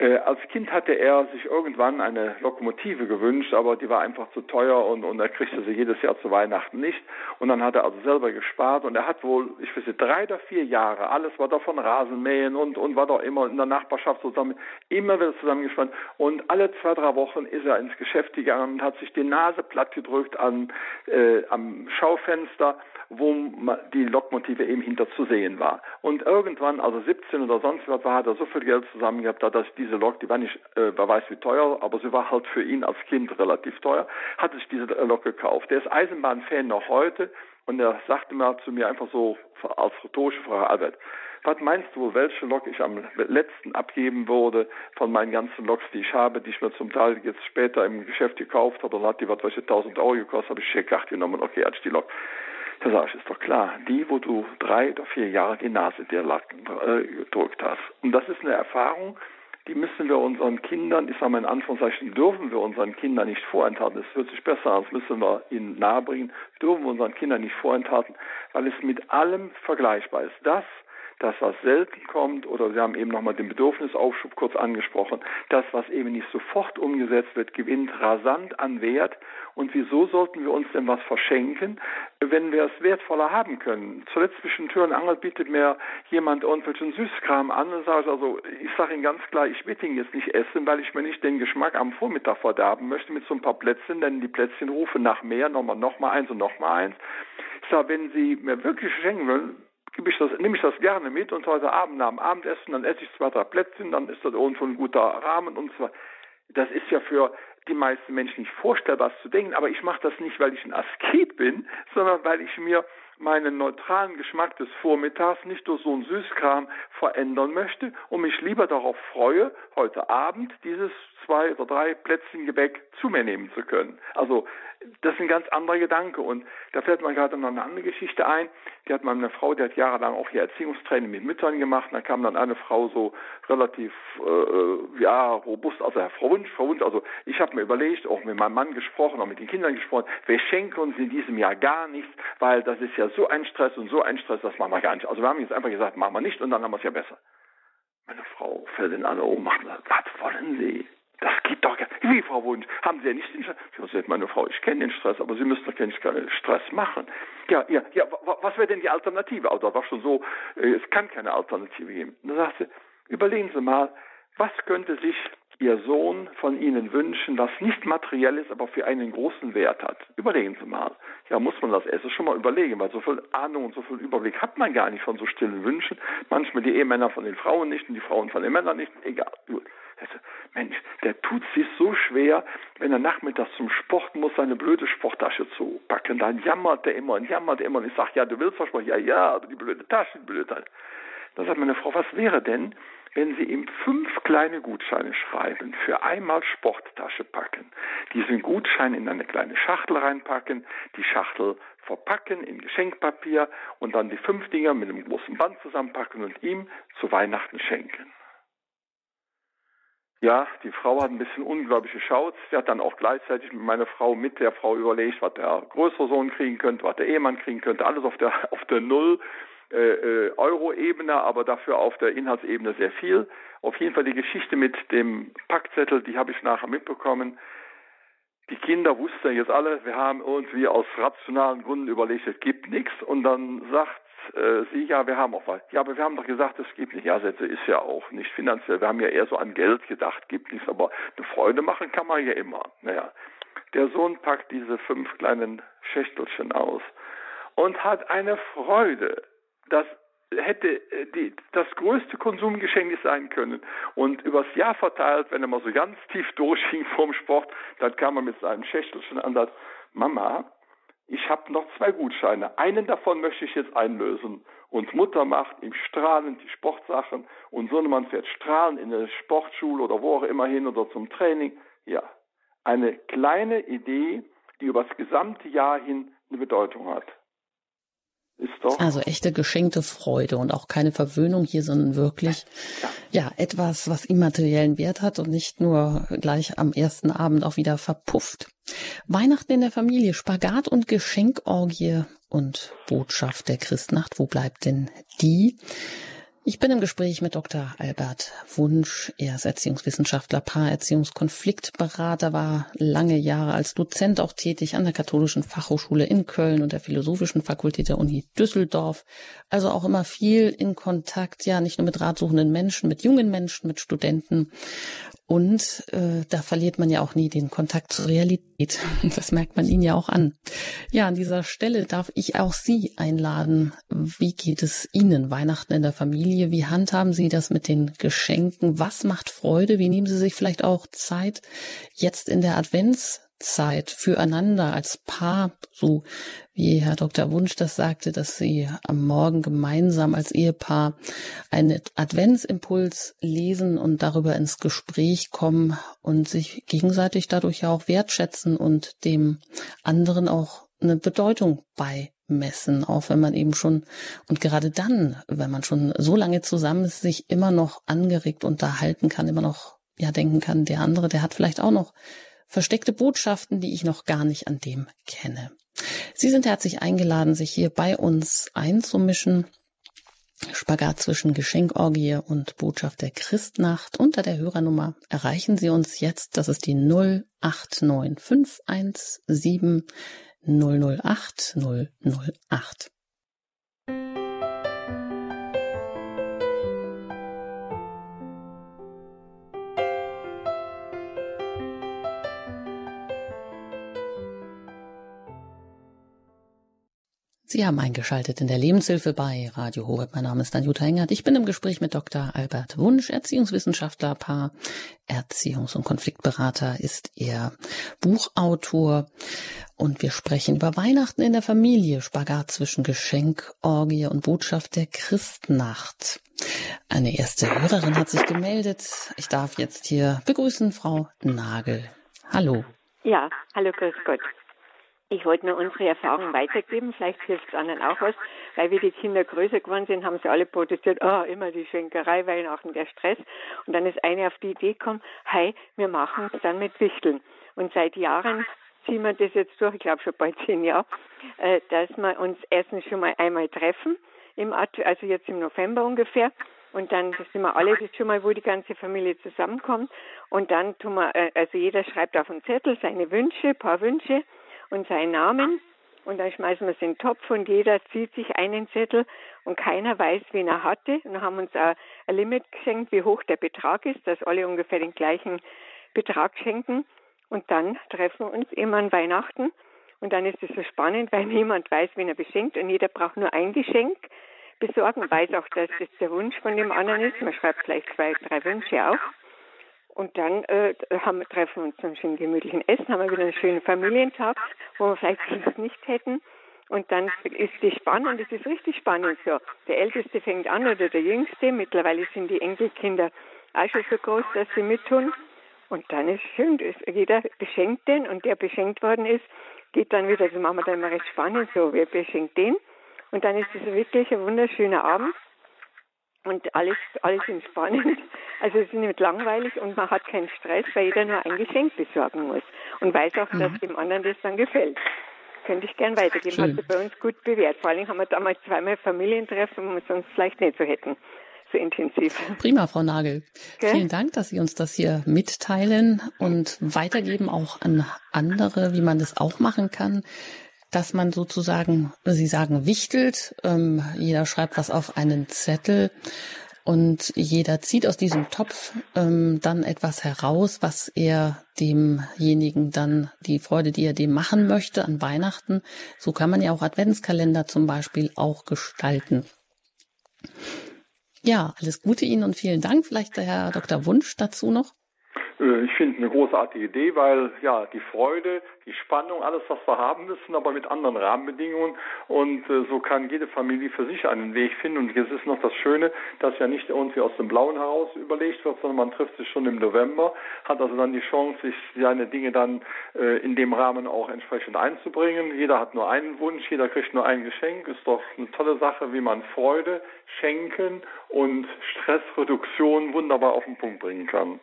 Äh, als Kind hatte er sich irgendwann eine Lokomotive gewünscht, aber die war einfach zu teuer und, und er kriegte sie jedes Jahr zu Weihnachten nicht. Und dann hat er also selber gespart und er hat wohl, ich weiß nicht, drei oder vier Jahre, alles war da von Rasenmähen und, und war doch immer in der Nachbarschaft zusammen, immer wieder zusammengespannt. Und alle zwei, drei Wochen ist er ins Geschäft gegangen und hat sich die Nase platt gedrückt an, äh, am Schaufenster wo die Lokmotive eben hinter zu sehen war. Und irgendwann, also 17 oder sonst was, hat er so viel Geld zusammen gehabt, dass diese Lok, die war nicht, äh, wer weiß wie teuer, aber sie war halt für ihn als Kind relativ teuer, hat sich diese Lok gekauft. Der ist Eisenbahnfan noch heute und er sagte mal zu mir einfach so als rhetorische Frage, Albert, was meinst du, welche Lok ich am letzten abgeben würde von meinen ganzen Loks, die ich habe, die ich mir zum Teil jetzt später im Geschäft gekauft habe, dann hat die was, welche 1000 Euro gekostet, habe ich Scheck genommen, okay, als die Lok. Da sage ich, ist doch klar, die, wo du drei oder vier Jahre die Nase dir äh, gedrückt hast. Und das ist eine Erfahrung, die müssen wir unseren Kindern, ich sage mal in Anführungszeichen, dürfen wir unseren Kindern nicht vorenthalten. Das hört sich besser an, das müssen wir ihnen nahebringen, dürfen wir unseren Kindern nicht vorenthalten, weil es mit allem vergleichbar ist. Das, das, was selten kommt, oder Sie haben eben nochmal den Bedürfnisaufschub kurz angesprochen, das, was eben nicht sofort umgesetzt wird, gewinnt rasant an Wert. Und wieso sollten wir uns denn was verschenken, wenn wir es wertvoller haben können? Zuletzt zwischen Tür und Angel bietet mir jemand irgendwelchen Süßkram an und sagt, also ich sage Ihnen ganz klar, ich will ihn jetzt nicht essen, weil ich mir nicht den Geschmack am Vormittag verderben möchte mit so ein paar Plätzchen, denn die Plätzchen rufen nach mehr, nochmal, nochmal eins und nochmal eins. Ich sage, wenn Sie mir wirklich schenken wollen, gebe ich das, nehme ich das gerne mit und heute Abend nach dem Abendessen, dann esse ich zwei, drei Plätzchen, dann ist das irgendwo ein guter Rahmen und zwar, das ist ja für die meisten Menschen nicht vorstellbar zu denken, aber ich mache das nicht, weil ich ein Asket bin, sondern weil ich mir meinen neutralen Geschmack des Vormittags nicht durch so einen Süßkram verändern möchte und mich lieber darauf freue, heute Abend dieses zwei oder drei Plätzchen Gebäck zu mir nehmen zu können. Also das ist ein ganz anderer Gedanke. Und da fällt mir gerade noch eine andere Geschichte ein. Die hat meine Frau, die hat jahrelang auch hier Erziehungstraining mit Müttern gemacht. Da kam dann eine Frau so relativ, äh, ja, robust, also Herr Frau Wunsch, Frau Wunsch, also ich habe mir überlegt, auch mit meinem Mann gesprochen, auch mit den Kindern gesprochen, wir schenken uns in diesem Jahr gar nichts, weil das ist ja so ein Stress und so ein Stress, das machen wir gar nicht. Also wir haben jetzt einfach gesagt, machen wir nicht und dann haben wir es ja besser. Meine Frau fällt in alle Ohnmacht. Was wollen Sie? Das geht doch gar nicht. Wie, Frau Wunsch, haben Sie ja nicht den Stress? Ich sagt meine Frau, ich kenne den Stress, aber Sie müssen doch keinen Stress machen. Ja, ja, ja, was wäre denn die Alternative? Also, das war schon so, äh, es kann keine Alternative geben. Da sagt sie, überlegen Sie mal, was könnte sich Ihr Sohn von Ihnen wünschen, was nicht materiell ist, aber für einen großen Wert hat? Überlegen Sie mal. Ja, muss man das Essen schon mal überlegen, weil so viel Ahnung und so viel Überblick hat man gar nicht von so stillen Wünschen. Manchmal die Ehemänner von den Frauen nicht und die Frauen von den Männern nicht. Egal. Mensch, der tut sich so schwer, wenn er nachmittags zum Sport muss, seine blöde Sporttasche zu packen. Dann jammert er immer und jammert er immer. Und ich sage, ja, du willst versprochen, ja, ja, aber die blöde Tasche, die blöde Tasche. Dann sagt meine Frau, was wäre denn, wenn Sie ihm fünf kleine Gutscheine schreiben, für einmal Sporttasche packen, diesen Gutschein in eine kleine Schachtel reinpacken, die Schachtel verpacken in Geschenkpapier und dann die fünf Dinger mit einem großen Band zusammenpacken und ihm zu Weihnachten schenken. Ja, die Frau hat ein bisschen unglaublich geschaut. Sie hat dann auch gleichzeitig mit meiner Frau mit der Frau überlegt, was der größere Sohn kriegen könnte, was der Ehemann kriegen könnte, alles auf der, auf der Null. äh, äh, Euro-Ebene, aber dafür auf der Inhaltsebene sehr viel. Auf jeden Fall die Geschichte mit dem Packzettel, die habe ich nachher mitbekommen. Die Kinder wussten jetzt alle, wir haben irgendwie aus rationalen Gründen überlegt, es gibt nichts. Und dann sagt äh, sie, ja, wir haben auch was. Ja, aber wir haben doch gesagt, es gibt nicht. Ja, Sätze ist ja auch nicht finanziell. Wir haben ja eher so an Geld gedacht, gibt nichts. Aber eine Freude machen kann man ja immer. Naja, der Sohn packt diese fünf kleinen Schächtelchen aus und hat eine Freude. Das hätte äh, die, das größte Konsumgeschenk sein können. Und übers Jahr verteilt, wenn er mal so ganz tief durchging vorm Sport, dann kam er mit seinem Schächtelchen an, das Mama, ich habe noch zwei Gutscheine. Einen davon möchte ich jetzt einlösen. Und Mutter macht ihm strahlend die Sportsachen und Sohnemann fährt strahlend in eine Sportschule oder wo auch immer hin oder zum Training. Ja, eine kleine Idee, die über das gesamte Jahr hin eine Bedeutung hat. Also echte geschenkte Freude und auch keine Verwöhnung hier, sondern wirklich ja etwas, was immateriellen Wert hat und nicht nur gleich am ersten Abend auch wieder verpufft. Weihnachten in der Familie, Spagat und Geschenkorgie und Botschaft der Christnacht. Wo bleibt denn die? Ich bin im Gespräch mit Dr. Albert Wunsch. Er ist Erziehungswissenschaftler, Paarerziehungskonfliktberater, war lange Jahre als Dozent auch tätig an der Katholischen Fachhochschule in Köln und der Philosophischen Fakultät der Uni Düsseldorf. Also auch immer viel in Kontakt, ja, nicht nur mit ratsuchenden Menschen, mit jungen Menschen, mit Studenten und äh, da verliert man ja auch nie den Kontakt zur Realität. Das merkt man ihnen ja auch an. Ja, an dieser Stelle darf ich auch Sie einladen. Wie geht es Ihnen Weihnachten in der Familie? Wie handhaben Sie das mit den Geschenken? Was macht Freude? Wie nehmen Sie sich vielleicht auch Zeit jetzt in der Advents Zeit füreinander als Paar, so wie Herr Dr. Wunsch das sagte, dass Sie am Morgen gemeinsam als Ehepaar einen Adventsimpuls lesen und darüber ins Gespräch kommen und sich gegenseitig dadurch ja auch wertschätzen und dem anderen auch eine Bedeutung beimessen, auch wenn man eben schon und gerade dann, wenn man schon so lange zusammen ist, sich immer noch angeregt unterhalten kann, immer noch ja denken kann, der andere, der hat vielleicht auch noch versteckte Botschaften, die ich noch gar nicht an dem kenne. Sie sind herzlich eingeladen, sich hier bei uns einzumischen. Spagat zwischen Geschenkorgie und Botschaft der Christnacht. Unter der Hörernummer erreichen Sie uns jetzt. Das ist die 0895117 008 008. Sie haben eingeschaltet in der Lebenshilfe bei Radio Horeb. Mein Name ist Anjuta Engert. Ich bin im Gespräch mit Dr. Albert Wunsch, Erziehungswissenschaftler, Paar, Erziehungs- und Konfliktberater ist er Buchautor. Und wir sprechen über Weihnachten in der Familie, Spagat zwischen Geschenk, Orgie und Botschaft der Christnacht. Eine erste Hörerin hat sich gemeldet. Ich darf jetzt hier begrüßen Frau Nagel. Hallo. Ja, hallo, grüß Gott. Ich wollte nur unsere Erfahrungen weitergeben, vielleicht hilft es anderen auch was, weil wir die Kinder größer geworden sind, haben sie alle protestiert, oh, immer die Schenkerei, Weihnachten, der Stress. Und dann ist eine auf die Idee gekommen, hey, wir machen es dann mit Wichteln. Und seit Jahren ziehen wir das jetzt durch, ich glaube schon bald zehn Jahre, äh, dass wir uns erstens schon mal einmal treffen, im also jetzt im November ungefähr, und dann sind wir alle, das ist schon mal, wo die ganze Familie zusammenkommt. Und dann tun wir, äh, also jeder schreibt auf einen Zettel seine Wünsche, paar Wünsche und seinen Namen. Und dann schmeißen wir es in den Topf und jeder zieht sich einen Zettel und keiner weiß, wen er hatte. Und haben uns ein Limit geschenkt, wie hoch der Betrag ist, dass alle ungefähr den gleichen Betrag schenken. Und dann treffen wir uns immer an Weihnachten. Und dann ist es so spannend, weil niemand weiß, wen er beschenkt und jeder braucht nur ein Geschenk besorgen, weiß auch, dass das der Wunsch von dem anderen ist. Man schreibt gleich zwei, drei Wünsche auf. Und dann äh, haben, treffen wir uns zum schönen gemütlichen Essen, haben wir wieder einen schönen Familientag, wo wir vielleicht sonst nicht hätten. Und dann ist es spannend, es ist richtig spannend so. Der Älteste fängt an oder der Jüngste. Mittlerweile sind die Enkelkinder auch schon so groß, dass sie mittun. Und dann ist es schön, jeder beschenkt den und der beschenkt worden ist, geht dann wieder, das machen wir dann immer recht spannend, so, wer beschenkt den? Und dann ist es wirklich ein wunderschöner Abend und alles, alles entspannend. Also es ist nicht langweilig und man hat keinen Stress, weil jeder nur ein Geschenk besorgen muss und weiß auch, mhm. dass dem anderen das dann gefällt. könnte ich gern weitergeben. Schön. Hat sich bei uns gut bewährt. Vor allem haben wir damals zweimal Familientreffen, wo wir sonst vielleicht nicht so hätten. So intensiv. Prima, Frau Nagel. Okay. Vielen Dank, dass Sie uns das hier mitteilen und weitergeben auch an andere, wie man das auch machen kann dass man sozusagen, Sie sagen, wichtelt. Ähm, jeder schreibt was auf einen Zettel und jeder zieht aus diesem Topf ähm, dann etwas heraus, was er demjenigen dann die Freude, die er dem machen möchte an Weihnachten. So kann man ja auch Adventskalender zum Beispiel auch gestalten. Ja, alles Gute Ihnen und vielen Dank. Vielleicht der Herr Dr. Wunsch dazu noch. Äh, ich finde eine großartige Idee, weil ja die Freude, die Spannung, alles was wir haben müssen, aber mit anderen Rahmenbedingungen und äh, so kann jede Familie für sich einen Weg finden und jetzt ist noch das Schöne, dass ja nicht irgendwie aus dem Blauen heraus überlegt wird, sondern man trifft sich schon im November, hat also dann die Chance, sich seine Dinge dann äh, in dem Rahmen auch entsprechend einzubringen. Jeder hat nur einen Wunsch, jeder kriegt nur ein Geschenk, ist doch eine tolle Sache, wie man Freude, Schenken und Stressreduktion wunderbar auf den Punkt bringen kann.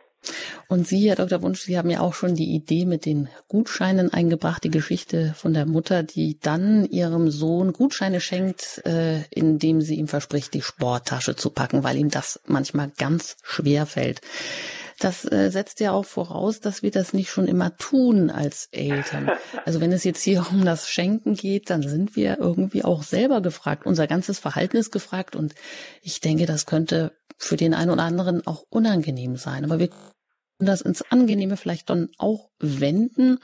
Und Sie, Herr Dr. Wunsch, Sie haben ja auch schon die Idee mit den Gutscheinen eingebracht, die Geschichte von der Mutter, die dann ihrem Sohn Gutscheine schenkt, äh, indem sie ihm verspricht, die Sporttasche zu packen, weil ihm das manchmal ganz schwer fällt. Das äh, setzt ja auch voraus, dass wir das nicht schon immer tun als Eltern. Also wenn es jetzt hier um das Schenken geht, dann sind wir irgendwie auch selber gefragt. Unser ganzes Verhalten ist gefragt und ich denke, das könnte für den einen oder anderen auch unangenehm sein. Aber wir das ins Angenehme vielleicht dann auch wenden.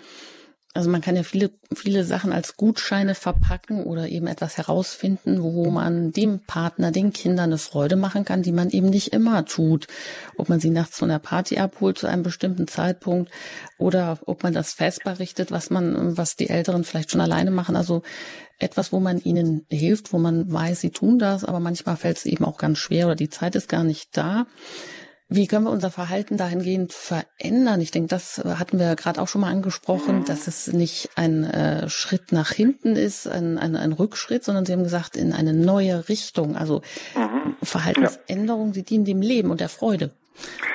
Also man kann ja viele, viele Sachen als Gutscheine verpacken oder eben etwas herausfinden, wo man dem Partner, den Kindern eine Freude machen kann, die man eben nicht immer tut. Ob man sie nachts von der Party abholt zu einem bestimmten Zeitpunkt oder ob man das Fest berichtet, was man, was die Älteren vielleicht schon alleine machen. Also etwas, wo man ihnen hilft, wo man weiß, sie tun das, aber manchmal fällt es eben auch ganz schwer oder die Zeit ist gar nicht da. Wie können wir unser Verhalten dahingehend verändern? Ich denke, das hatten wir gerade auch schon mal angesprochen, mhm. dass es nicht ein äh, Schritt nach hinten ist, ein, ein, ein, Rückschritt, sondern Sie haben gesagt, in eine neue Richtung. Also mhm. Verhaltensänderungen, ja. die dienen dem Leben und der Freude.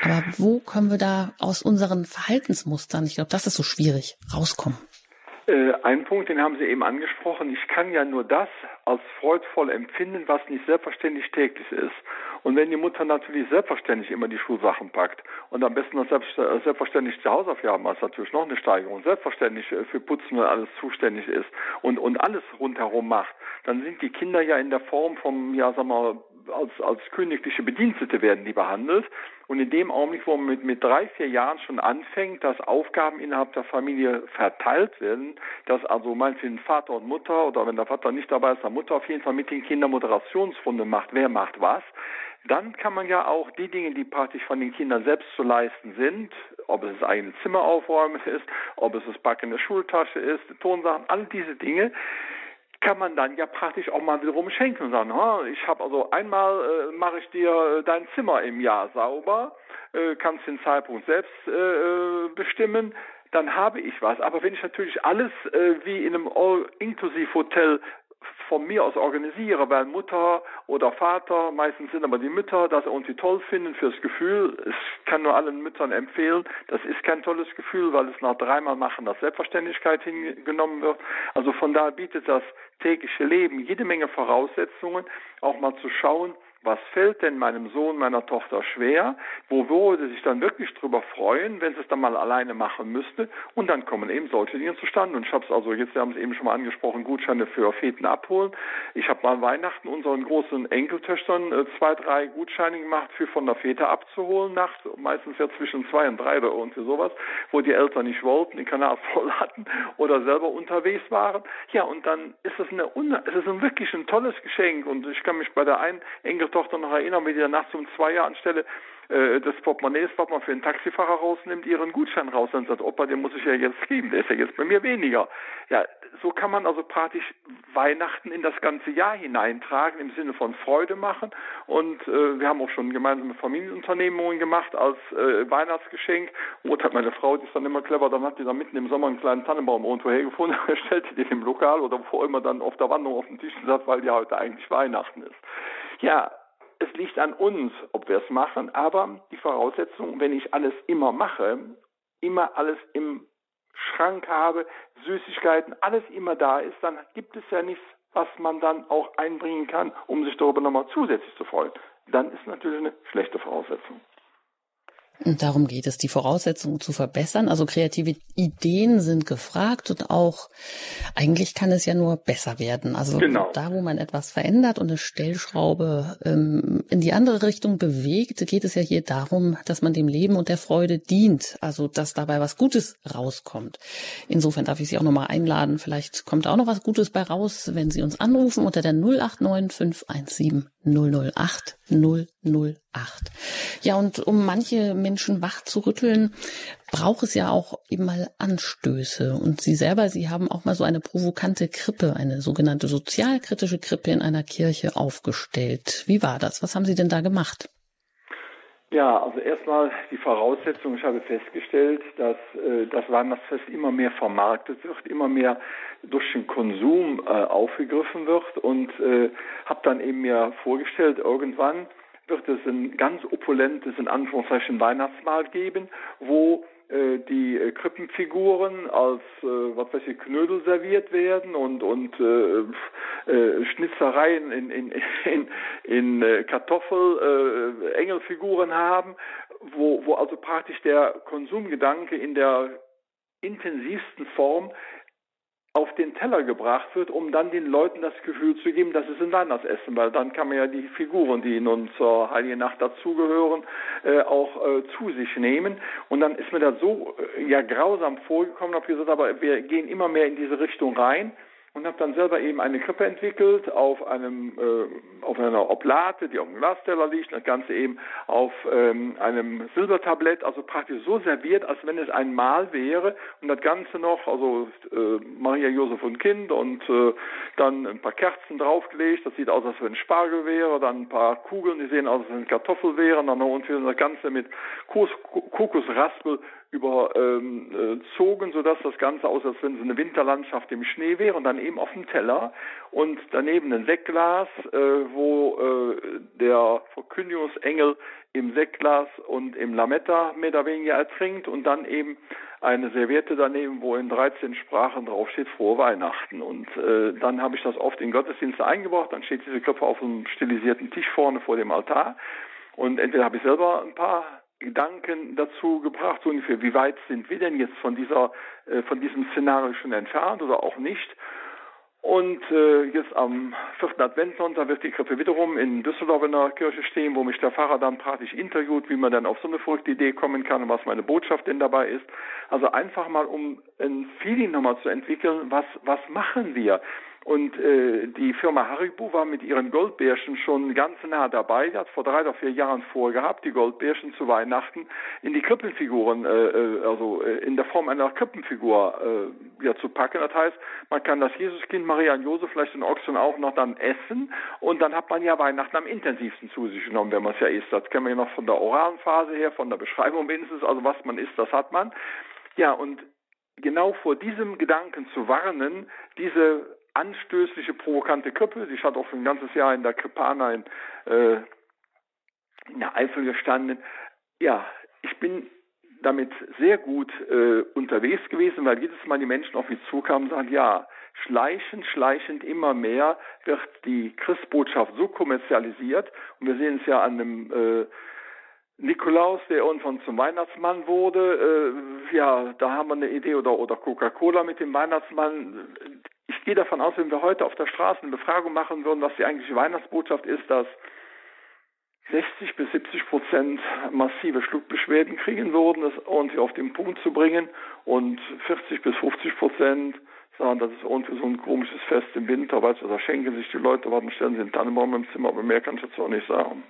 Aber wo können wir da aus unseren Verhaltensmustern, ich glaube, das ist so schwierig, rauskommen? Äh, ein Punkt, den haben Sie eben angesprochen. Ich kann ja nur das als freudvoll empfinden, was nicht selbstverständlich täglich ist. Und wenn die Mutter natürlich selbstverständlich immer die Schulsachen packt und am besten noch selbst, äh, selbstverständlich die Hausaufgaben ist natürlich noch eine Steigerung, selbstverständlich äh, für Putzen und alles zuständig ist und, und alles rundherum macht, dann sind die Kinder ja in der Form vom, ja, sag mal, als, als königliche Bedienstete werden die behandelt. Und in dem Augenblick, wo man mit, mit drei, vier Jahren schon anfängt, dass Aufgaben innerhalb der Familie verteilt werden, dass also meinetwegen Vater und Mutter oder wenn der Vater nicht dabei ist, der Mutter auf jeden Fall mit den Kindern Moderationsrunde macht, wer macht was, dann kann man ja auch die Dinge, die praktisch von den Kindern selbst zu leisten sind, ob es das eigene Zimmer aufräumen ist, ob es das Backen der Schultasche ist, Tonsachen, all diese Dinge, kann man dann ja praktisch auch mal wiederum schenken und sagen, ich habe also einmal äh, mache ich dir äh, dein Zimmer im Jahr sauber, äh, kannst den Zeitpunkt selbst äh, äh, bestimmen, dann habe ich was. Aber wenn ich natürlich alles äh, wie in einem All-Inklusiv-Hotel von mir aus organisiere, weil Mutter oder Vater, meistens sind aber die Mütter, das irgendwie toll finden fürs Gefühl. Ich kann nur allen Müttern empfehlen, das ist kein tolles Gefühl, weil es nach dreimal machen als Selbstverständlichkeit hingenommen wird. Also von daher bietet das tägliche Leben jede Menge Voraussetzungen, auch mal zu schauen, was fällt denn meinem Sohn, meiner Tochter schwer, wo würde sich dann wirklich drüber freuen, wenn sie es dann mal alleine machen müsste? Und dann kommen eben solche Dinge zustande. Und ich habe es also, jetzt haben Sie eben schon mal angesprochen, Gutscheine für Feten abholen. Ich habe mal Weihnachten unseren großen Enkeltöchtern äh, zwei, drei Gutscheine gemacht, für von der Fete abzuholen, nachts, meistens ja zwischen zwei und drei oder irgendwie sowas, wo die Eltern nicht wollten, den Kanal voll hatten oder selber unterwegs waren. Ja, und dann ist es eine, es ist ein wirklich ein tolles Geschenk. Und ich kann mich bei der einen Enkeltochter Tochter noch erinnern, wie die dann nachts um zwei Jahre anstelle äh, des Portemonnaies, was man für einen Taxifahrer rausnimmt, ihren Gutschein raus und sagt, Opa, den muss ich ja jetzt geben, der ist ja jetzt bei mir weniger. Ja, so kann man also praktisch Weihnachten in das ganze Jahr hineintragen, im Sinne von Freude machen. Und äh, wir haben auch schon gemeinsame Familienunternehmungen gemacht als äh, Weihnachtsgeschenk. Und hat meine Frau, die ist dann immer clever, dann hat die da mitten im Sommer einen kleinen Tannenbaum irgendwo hergefunden, stellte den im Lokal oder wo immer dann auf der Wanderung auf den Tisch gesagt, weil ja heute eigentlich Weihnachten ist. Ja, es liegt an uns, ob wir es machen, aber die Voraussetzung, wenn ich alles immer mache, immer alles im Schrank habe, Süßigkeiten, alles immer da ist, dann gibt es ja nichts, was man dann auch einbringen kann, um sich darüber nochmal zusätzlich zu freuen. Dann ist natürlich eine schlechte Voraussetzung. Und darum geht es, die Voraussetzungen zu verbessern. Also kreative Ideen sind gefragt und auch eigentlich kann es ja nur besser werden. Also genau. da, wo man etwas verändert und eine Stellschraube ähm, in die andere Richtung bewegt, geht es ja hier darum, dass man dem Leben und der Freude dient. Also dass dabei was Gutes rauskommt. Insofern darf ich Sie auch nochmal einladen. Vielleicht kommt auch noch was Gutes bei raus, wenn Sie uns anrufen unter der 089 517 008 008. Ja, und um manche Menschen wach zu rütteln, braucht es ja auch eben mal Anstöße. Und Sie selber, Sie haben auch mal so eine provokante Krippe, eine sogenannte sozialkritische Krippe in einer Kirche aufgestellt. Wie war das? Was haben Sie denn da gemacht? Ja, also erstmal die Voraussetzung, ich habe festgestellt, dass äh, das Weihnachtsfest immer mehr vermarktet wird, immer mehr durch den Konsum äh, aufgegriffen wird. Und äh, habe dann eben mir vorgestellt, irgendwann wird es ein ganz opulentes, in Anführungszeichen, Weihnachtsmahl geben, wo die äh, Krippenfiguren als äh, was weiß ich Knödel serviert werden und und äh, äh, Schnitzereien in in in, in äh, Kartoffel äh, Engelfiguren haben, wo wo also praktisch der Konsumgedanke in der intensivsten Form auf den Teller gebracht wird, um dann den Leuten das Gefühl zu geben, dass es ein Weihnachtsessen, weil dann kann man ja die Figuren, die nun zur Heiligen Nacht dazugehören, äh, auch äh, zu sich nehmen. Und dann ist mir das so äh, ja grausam vorgekommen, habe gesagt, aber wir gehen immer mehr in diese Richtung rein und habe dann selber eben eine Krippe entwickelt auf einem äh, auf einer Oblate, die auf dem Glasteller liegt, das Ganze eben auf ähm, einem Silbertablett, also praktisch so serviert, als wenn es ein Mahl wäre und das Ganze noch, also äh, Maria Josef und Kind und äh, dann ein paar Kerzen draufgelegt, das sieht aus, als wenn ein Spargel wäre, dann ein paar Kugeln, die sehen aus, als wenn Kartoffel wären, dann noch und das Ganze mit Kokosraspel überzogen, ähm, sodass das Ganze aussieht, als wenn es eine Winterlandschaft im Schnee wäre und dann eben auf dem Teller und daneben ein Sektglas, äh, wo äh, der Verkündigungsengel im Sektglas und im Lametta mehr oder weniger ertrinkt und dann eben eine Serviette daneben, wo in 13 Sprachen draufsteht, frohe Weihnachten. Und äh, dann habe ich das oft in Gottesdienste eingebracht, dann steht diese Köpfe auf einem stilisierten Tisch vorne vor dem Altar. Und entweder habe ich selber ein paar Gedanken dazu gebracht, so ungefähr, wie weit sind wir denn jetzt von dieser, äh, von diesem Szenario schon entfernt oder auch nicht. Und äh, jetzt am vierten Adventssonntag wird die Krippe wiederum in Düsseldorf in der Kirche stehen, wo mich der Pfarrer dann praktisch interviewt, wie man dann auf so eine verrückte Idee kommen kann und was meine Botschaft denn dabei ist. Also einfach mal, um ein Feeling nochmal zu entwickeln, was, was machen wir? Und äh, die Firma Haribo war mit ihren Goldbärchen schon ganz nah dabei. Die hat vor drei oder vier Jahren vorgehabt, die Goldbärchen zu Weihnachten in die Krippenfiguren, äh, äh, also äh, in der Form einer Krippenfigur äh, ja, zu packen. Das heißt, man kann das Jesuskind, Maria und Josef, vielleicht den Ochsen auch noch dann essen und dann hat man ja Weihnachten am intensivsten zu sich genommen, wenn man es ja isst. Das kennen wir ja noch von der oralen Phase her, von der Beschreibung wenigstens. Also was man isst, das hat man. Ja, und genau vor diesem Gedanken zu warnen, diese anstößliche, provokante Krippe. Sie hat auch für ein ganzes Jahr in der Kripana in, äh, in der Eifel gestanden. Ja, ich bin damit sehr gut äh, unterwegs gewesen, weil jedes Mal die Menschen auf mich zukamen und sagen, ja, schleichend, schleichend immer mehr wird die Christbotschaft so kommerzialisiert. Und wir sehen es ja an dem äh, Nikolaus, der irgendwann zum Weihnachtsmann wurde, äh, ja, da haben wir eine Idee oder, oder Coca-Cola mit dem Weihnachtsmann ich gehe davon aus, wenn wir heute auf der Straße eine Befragung machen würden, was die eigentliche Weihnachtsbotschaft ist, dass 60 bis 70 Prozent massive Schluckbeschwerden kriegen würden, das irgendwie auf den Punkt zu bringen und 40 bis 50 Prozent sagen, das ist irgendwie so ein komisches Fest im Winter, weißt du, da schenken sich die Leute, warten, stellen sie den Tannenbaum im Zimmer, aber mehr kann ich jetzt auch nicht sagen.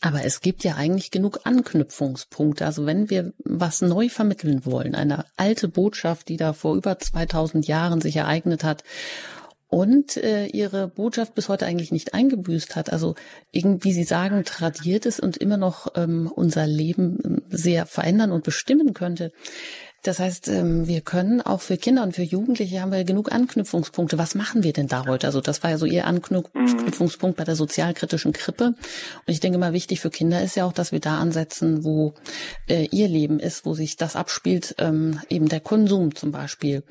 Aber es gibt ja eigentlich genug Anknüpfungspunkte. Also wenn wir was neu vermitteln wollen, eine alte Botschaft, die da vor über 2000 Jahren sich ereignet hat und äh, ihre Botschaft bis heute eigentlich nicht eingebüßt hat. Also irgendwie, Sie sagen, tradiert ist und immer noch ähm, unser Leben ähm, sehr verändern und bestimmen könnte. Das heißt, ähm, wir können auch für Kinder und für Jugendliche haben wir genug Anknüpfungspunkte. Was machen wir denn da heute? Also das war ja so Ihr Anknüpfungspunkt bei der sozialkritischen Krippe. Und ich denke mal, wichtig für Kinder ist ja auch, dass wir da ansetzen, wo äh, ihr Leben ist, wo sich das abspielt, ähm, eben der Konsum zum Beispiel,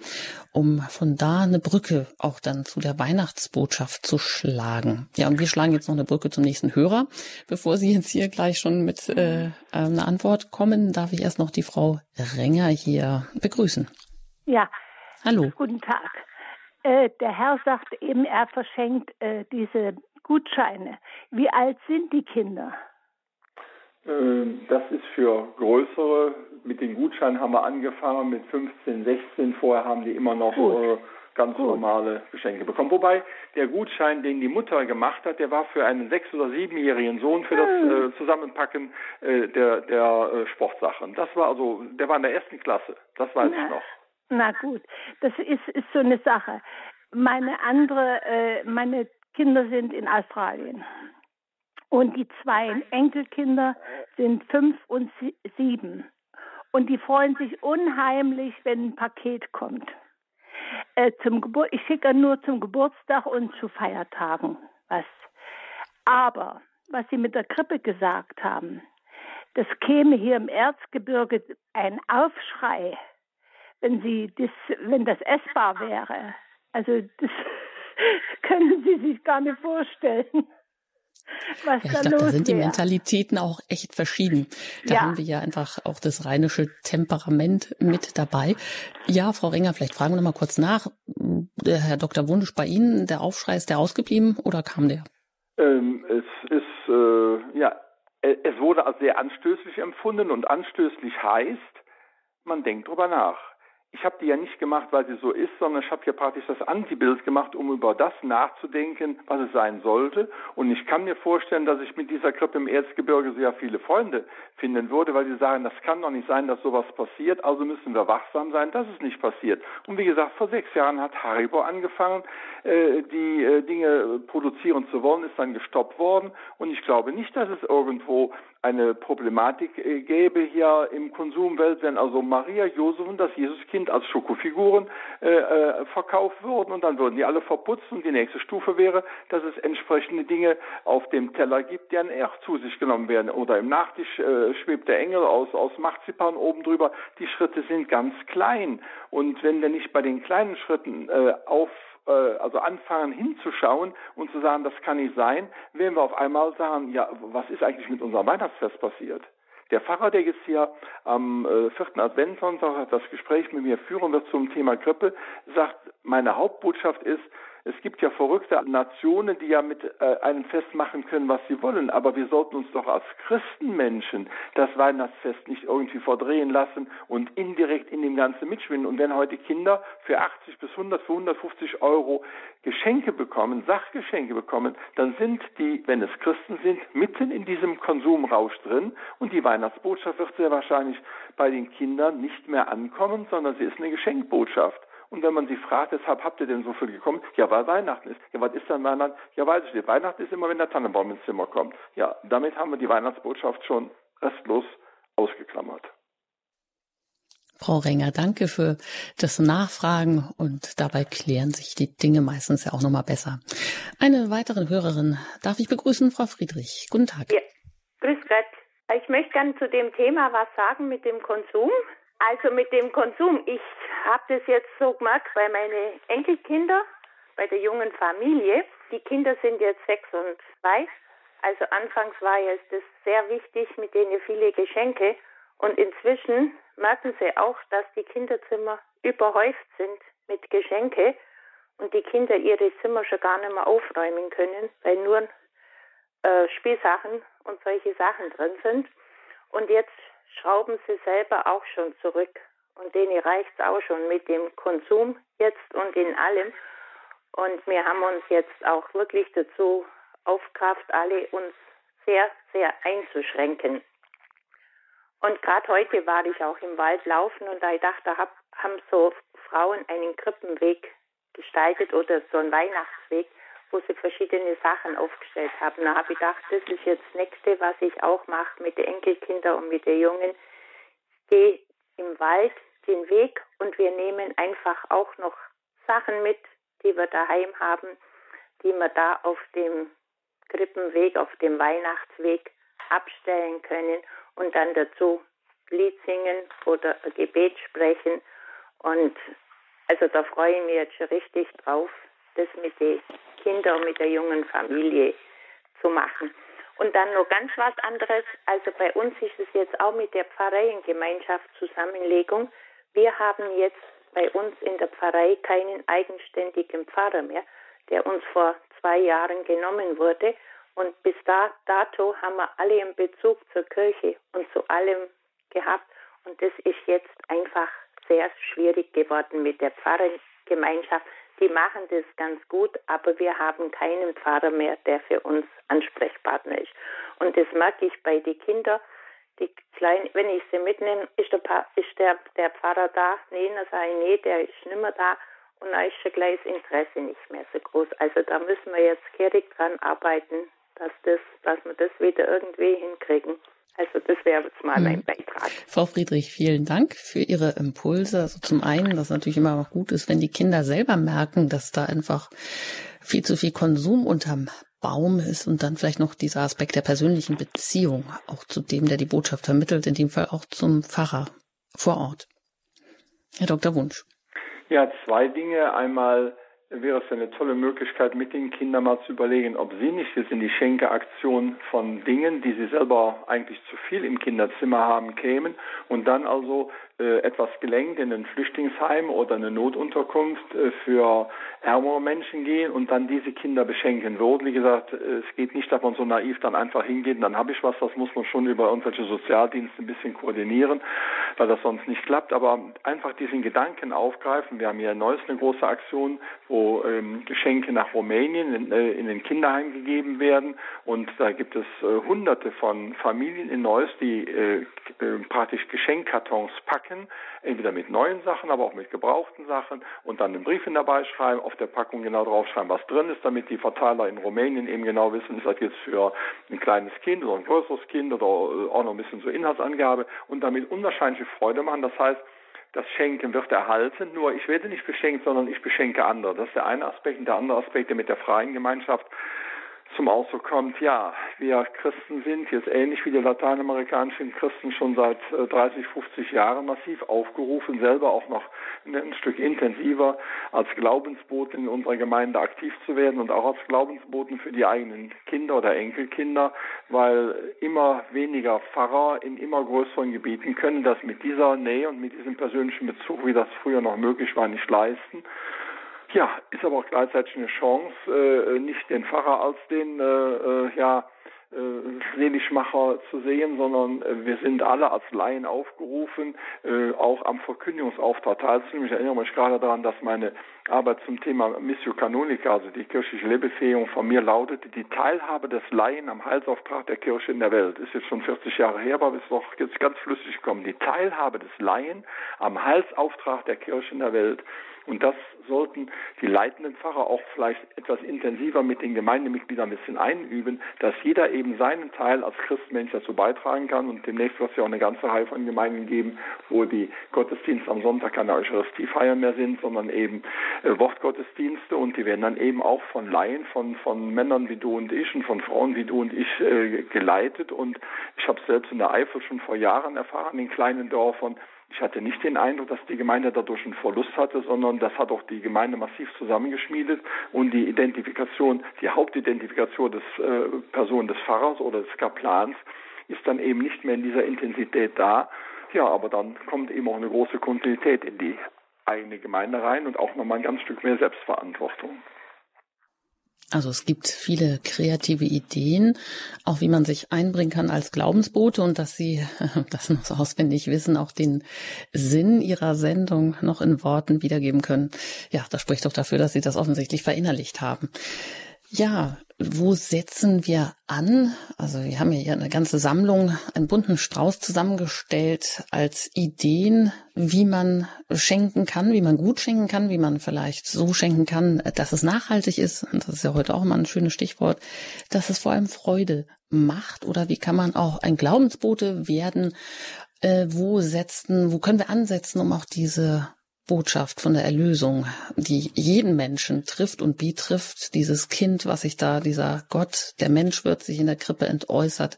um von da eine Brücke auch dann zu der Weihnachtsbotschaft zu schlagen. Ja, und wir schlagen jetzt noch eine Brücke zum nächsten Hörer. Bevor Sie jetzt hier gleich schon mit äh, einer Antwort kommen, darf ich erst noch die Frau Renger hier begrüßen. Ja. Hallo. Guten Tag. Äh, der Herr sagt eben, er verschenkt äh, diese Gutscheine. Wie alt sind die Kinder? Äh, das ist für größere. Mit den Gutscheinen haben wir angefangen mit 15, 16. Vorher haben die immer noch Gut. Ganz Gut. normale Geschenke bekommen. Wobei der Gutschein, den die Mutter gemacht hat, der war für einen sechs- oder siebenjährigen Sohn für das hm. äh, Zusammenpacken äh, der, der äh, Sportsachen. Das war also, der war in der ersten Klasse. Das weiß Na. ich noch. Na gut, das ist, ist so eine Sache. Meine andere, äh, meine Kinder sind in Australien. Und die zwei Enkelkinder sind fünf und sieben. Und die freuen sich unheimlich, wenn ein Paket kommt. Äh, zum Gebur ich schicke nur zum Geburtstag und zu Feiertagen was. Aber was Sie mit der Krippe gesagt haben, das käme hier im Erzgebirge ein Aufschrei wenn sie das, wenn das essbar wäre. Also das können Sie sich gar nicht vorstellen. Was ja, ich glaube, da sind die Mentalitäten auch echt verschieden. Da ja. haben wir ja einfach auch das rheinische Temperament mit dabei. Ja, Frau Ringer, vielleicht fragen wir noch mal kurz nach. Der Herr Dr. Wunsch, bei Ihnen, der Aufschrei, ist der ausgeblieben oder kam der? Ähm, es ist, äh, ja, es wurde als sehr anstößig empfunden und anstößlich heißt, man denkt drüber nach ich habe die ja nicht gemacht, weil sie so ist, sondern ich habe ja praktisch das Antibild gemacht, um über das nachzudenken, was es sein sollte. Und ich kann mir vorstellen, dass ich mit dieser Krippe im Erzgebirge sehr viele Freunde finden würde, weil sie sagen, das kann doch nicht sein, dass sowas passiert, also müssen wir wachsam sein, dass es nicht passiert. Und wie gesagt, vor sechs Jahren hat Haribo angefangen, äh, die äh, Dinge produzieren zu wollen, ist dann gestoppt worden. Und ich glaube nicht, dass es irgendwo eine Problematik äh, gäbe hier im Konsumwelt, wenn also Maria, Josef und das Jesuskind als Schokofiguren äh, äh, verkauft würden und dann würden die alle verputzt und die nächste Stufe wäre, dass es entsprechende Dinge auf dem Teller gibt, die dann auch zu sich genommen werden. Oder im Nachtisch äh, schwebt der Engel aus, aus Marzipan oben drüber. Die Schritte sind ganz klein. Und wenn wir nicht bei den kleinen Schritten äh, auf äh, also anfangen hinzuschauen und zu sagen, das kann nicht sein, werden wir auf einmal sagen, ja, was ist eigentlich mit unserem Weihnachtsfest passiert? Der Pfarrer, der jetzt hier am äh, vierten Adventssonntag das Gespräch mit mir führen wird zum Thema Grippe, sagt, meine Hauptbotschaft ist, es gibt ja verrückte Nationen, die ja mit äh, einem Fest machen können, was sie wollen. Aber wir sollten uns doch als Christenmenschen das Weihnachtsfest nicht irgendwie verdrehen lassen und indirekt in dem Ganzen mitschwimmen. Und wenn heute Kinder für 80 bis 100, für 150 Euro Geschenke bekommen, Sachgeschenke bekommen, dann sind die, wenn es Christen sind, mitten in diesem Konsumrausch drin. Und die Weihnachtsbotschaft wird sehr wahrscheinlich bei den Kindern nicht mehr ankommen, sondern sie ist eine Geschenkbotschaft. Und wenn man sie fragt, weshalb habt ihr denn so viel gekommen? Ja, weil Weihnachten ist. Ja, was ist dann Weihnachten? Ja, weiß ich nicht. Weihnachten ist immer, wenn der Tannenbaum ins Zimmer kommt. Ja, damit haben wir die Weihnachtsbotschaft schon restlos ausgeklammert. Frau Renger, danke für das Nachfragen und dabei klären sich die Dinge meistens ja auch nochmal besser. Eine weitere Hörerin darf ich begrüßen, Frau Friedrich. Guten Tag. Ja, grüß Gott. Ich möchte gerne zu dem Thema was sagen mit dem Konsum. Also mit dem Konsum. Ich habe das jetzt so gemerkt, weil meine Enkelkinder bei der jungen Familie, die Kinder sind jetzt sechs und zwei. Also anfangs war jetzt das sehr wichtig, mit denen viele Geschenke. Und inzwischen merken sie auch, dass die Kinderzimmer überhäuft sind mit Geschenke und die Kinder ihre Zimmer schon gar nicht mehr aufräumen können, weil nur äh, Spielsachen und solche Sachen drin sind. Und jetzt schrauben sie selber auch schon zurück. Und denen reicht es auch schon mit dem Konsum jetzt und in allem. Und wir haben uns jetzt auch wirklich dazu aufkraft, alle uns sehr, sehr einzuschränken. Und gerade heute war ich auch im Wald laufen und da ich dachte, hab, haben so Frauen einen Krippenweg gestaltet oder so einen Weihnachtsweg wo sie verschiedene Sachen aufgestellt haben. Da habe ich gedacht, das ist jetzt das Nächste, was ich auch mache mit den Enkelkindern und mit den Jungen. Ich gehe im Wald den Weg und wir nehmen einfach auch noch Sachen mit, die wir daheim haben, die wir da auf dem Krippenweg, auf dem Weihnachtsweg abstellen können und dann dazu Lied singen oder Gebet sprechen. Und also da freue ich mich jetzt schon richtig drauf, das mit den Kindern und mit der jungen Familie zu machen. Und dann noch ganz was anderes. Also bei uns ist es jetzt auch mit der Pfarreiengemeinschaftszusammenlegung. Wir haben jetzt bei uns in der Pfarrei keinen eigenständigen Pfarrer mehr, der uns vor zwei Jahren genommen wurde. Und bis da, dato haben wir alle einen Bezug zur Kirche und zu allem gehabt. Und das ist jetzt einfach sehr schwierig geworden mit der Pfarrergemeinschaft. Die machen das ganz gut, aber wir haben keinen Pfarrer mehr, der für uns Ansprechpartner ist. Und das merke ich bei den Kindern. Die Kleinen, wenn ich sie mitnehme, ist der, ist der, der Pfarrer da? Nee, dann sage ich, nee, der ist nicht mehr da. Und da ist gleich das Interesse nicht mehr so groß. Also da müssen wir jetzt gierig dran arbeiten, dass, das, dass wir das wieder irgendwie hinkriegen. Also das wäre jetzt mal mein mhm. Beitrag. Frau Friedrich, vielen Dank für Ihre Impulse. Also zum einen, dass natürlich immer auch gut ist, wenn die Kinder selber merken, dass da einfach viel zu viel Konsum unterm Baum ist und dann vielleicht noch dieser Aspekt der persönlichen Beziehung, auch zu dem, der die Botschaft vermittelt, in dem Fall auch zum Pfarrer vor Ort. Herr Dr. Wunsch. Ja, zwei Dinge. Einmal wäre es eine tolle Möglichkeit, mit den Kindern mal zu überlegen, ob sie nicht jetzt in die Schenkeaktion von Dingen, die sie selber eigentlich zu viel im Kinderzimmer haben, kämen und dann also etwas gelenkt in ein Flüchtlingsheim oder eine Notunterkunft äh, für ärmere Menschen gehen und dann diese Kinder beschenken würden. Wie gesagt, äh, es geht nicht, dass man so naiv dann einfach hingeht dann habe ich was, das muss man schon über irgendwelche Sozialdienste ein bisschen koordinieren, weil das sonst nicht klappt. Aber einfach diesen Gedanken aufgreifen. Wir haben hier in Neuss eine große Aktion, wo ähm, Geschenke nach Rumänien in, äh, in, den Kinderheim gegeben werden und da gibt es äh, hunderte von Familien in Neuss, die äh, praktisch Geschenkkartons packen packen, entweder mit neuen Sachen, aber auch mit gebrauchten Sachen und dann einen Brief dabei schreiben, auf der Packung genau draufschreiben, was drin ist, damit die Verteiler in Rumänien eben genau wissen, ist das jetzt für ein kleines Kind oder ein größeres Kind oder äh, auch noch ein bisschen so Inhaltsangabe und damit unwahrscheinliche Freude machen. Das heißt, das Schenken wird erhalten, nur ich werde nicht beschenkt, sondern ich beschenke andere. Das ist der eine Aspekt. Und der andere Aspekt, der mit der freien Gemeinschaft zum Ausdruck kommt, ja, wir Christen sind jetzt ähnlich wie die lateinamerikanischen Christen schon seit 30, äh, 50 Jahren massiv aufgerufen, selber auch noch ein Stück intensiver als Glaubensboten in unserer Gemeinde aktiv zu werden und auch als Glaubensboten für die eigenen Kinder oder Enkelkinder, weil immer weniger Pfarrer in immer größeren Gebieten können das mit dieser Nähe und mit diesem persönlichen Bezug, wie das früher noch möglich war, nicht leisten. Ja, ist aber auch gleichzeitig eine Chance, äh, nicht den Pfarrer als den äh, äh, ja, äh, Seligmacher zu sehen, sondern äh, wir sind alle als Laien aufgerufen, äh, auch am Verkündigungsauftrag teilzunehmen. Ich erinnere mich gerade daran, dass meine Arbeit zum Thema Missio Canonica, also die kirchliche Lebefähigung von mir lautete, die Teilhabe des Laien am Heilsauftrag der Kirche in der Welt. Ist jetzt schon 40 Jahre her, aber ist doch jetzt ganz flüssig gekommen. Die Teilhabe des Laien am Heilsauftrag der Kirche in der Welt. Und das sollten die leitenden Pfarrer auch vielleicht etwas intensiver mit den Gemeindemitgliedern ein bisschen einüben, dass jeder eben seinen Teil als Christmensch dazu beitragen kann. Und demnächst wird es ja auch eine ganze Reihe von Gemeinden geben, wo die Gottesdienste am Sonntag keine Eucharistiefeier mehr sind, sondern eben äh, Wortgottesdienste. Und die werden dann eben auch von Laien, von, von Männern wie du und ich und von Frauen wie du und ich äh, geleitet. Und ich habe selbst in der Eifel schon vor Jahren erfahren, in kleinen Dörfern, ich hatte nicht den Eindruck, dass die Gemeinde dadurch einen Verlust hatte, sondern das hat auch die Gemeinde massiv zusammengeschmiedet und die Identifikation, die Hauptidentifikation des äh, Person des Pfarrers oder des Kaplans ist dann eben nicht mehr in dieser Intensität da. Ja, aber dann kommt eben auch eine große Kontinuität in die eigene Gemeinde rein und auch nochmal ein ganz Stück mehr Selbstverantwortung. Also es gibt viele kreative Ideen, auch wie man sich einbringen kann als Glaubensbote und dass Sie das noch so auswendig wissen, auch den Sinn Ihrer Sendung noch in Worten wiedergeben können. Ja, das spricht doch dafür, dass Sie das offensichtlich verinnerlicht haben. Ja, wo setzen wir an? Also wir haben hier eine ganze Sammlung, einen bunten Strauß zusammengestellt als Ideen, wie man schenken kann, wie man gut schenken kann, wie man vielleicht so schenken kann, dass es nachhaltig ist. Und das ist ja heute auch mal ein schönes Stichwort, dass es vor allem Freude macht oder wie kann man auch ein Glaubensbote werden Äh, wo setzen, wo können wir ansetzen, um auch diese Botschaft von der Erlösung, die jeden Menschen trifft und betrifft, dieses Kind, was sich da, dieser Gott, der Mensch wird sich in der Krippe entäußert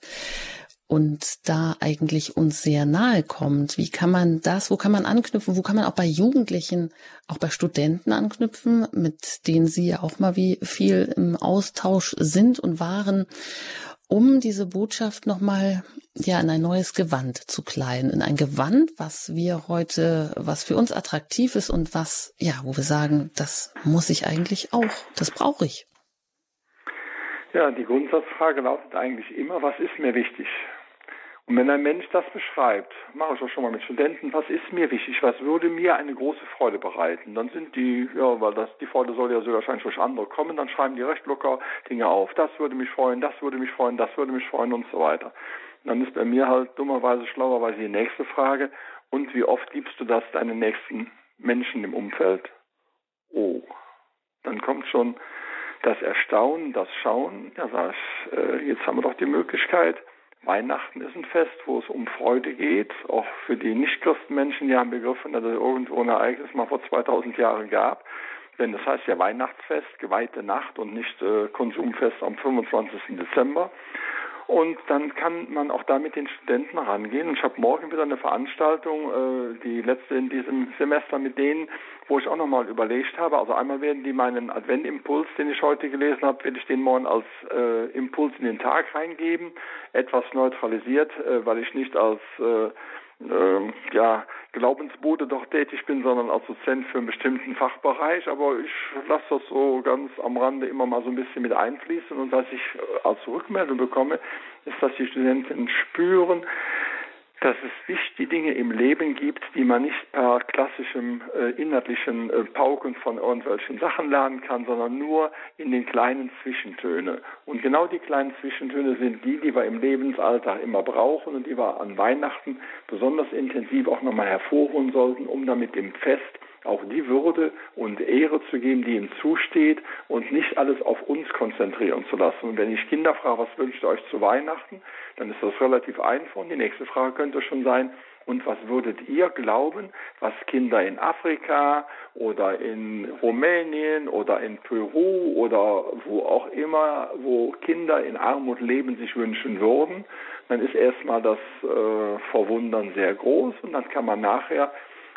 und da eigentlich uns sehr nahe kommt. Wie kann man das, wo kann man anknüpfen, wo kann man auch bei Jugendlichen, auch bei Studenten anknüpfen, mit denen Sie ja auch mal wie viel im Austausch sind und waren, um diese Botschaft nochmal ja in ein neues Gewand zu kleiden, in ein Gewand, was wir heute, was für uns attraktiv ist und was, ja, wo wir sagen, das muss ich eigentlich auch, das brauche ich. Ja, die Grundsatzfrage lautet eigentlich immer, was ist mir wichtig? Und wenn ein Mensch das beschreibt, mache ich auch schon mal mit Studenten, was ist mir wichtig, was würde mir eine große Freude bereiten, dann sind die, ja, weil das, die Freude soll ja so wahrscheinlich durch andere kommen, dann schreiben die recht locker Dinge auf. Das würde mich freuen, das würde mich freuen, das würde mich freuen und so weiter. Und dann ist bei mir halt dummerweise, schlauerweise die nächste Frage, und wie oft gibst du das deinen nächsten Menschen im Umfeld? Oh, dann kommt schon das Erstaunen, das Schauen, ja, sag ich, äh, jetzt haben wir doch die Möglichkeit, Weihnachten ist ein Fest, wo es um Freude geht. Auch für die Nicht-Christenmenschen ja begriffen, dass es irgendwo ein Ereignis mal vor 2000 Jahren gab. Denn das heißt ja Weihnachtsfest, geweihte Nacht und nicht äh, Konsumfest am 25. Dezember. Und dann kann man auch da mit den Studenten rangehen. Und ich habe morgen wieder eine Veranstaltung, äh, die letzte in diesem Semester mit denen, wo ich auch nochmal überlegt habe. Also einmal werden die meinen Adventimpuls, den ich heute gelesen habe, werde ich den morgen als äh, Impuls in den Tag reingeben. Etwas neutralisiert, äh, weil ich nicht als äh, äh, ja, Glaubensbude doch tätig bin, sondern als Dozent für einen bestimmten Fachbereich. Aber ich lasse das so ganz am Rande immer mal so ein bisschen mit einfließen. Und was ich äh, als Rückmeldung bekomme, ist, dass die Studenten spüren, dass es wichtige Dinge im Leben gibt, die man nicht per klassischem äh, inhaltlichen äh, Pauken von irgendwelchen Sachen lernen kann, sondern nur in den kleinen Zwischentöne. Und genau die kleinen Zwischentöne sind die, die wir im Lebensalltag immer brauchen und die wir an Weihnachten besonders intensiv auch nochmal hervorholen sollten, um damit dem Fest auch die Würde und Ehre zu geben, die ihm zusteht und nicht alles auf uns konzentrieren zu lassen. Und wenn ich Kinder frage, was wünscht ihr euch zu Weihnachten, dann ist das relativ einfach. Und die nächste Frage könnte schon sein, und was würdet ihr glauben, was Kinder in Afrika oder in Rumänien oder in Peru oder wo auch immer, wo Kinder in Armut leben, sich wünschen würden? Dann ist erstmal das äh, Verwundern sehr groß und dann kann man nachher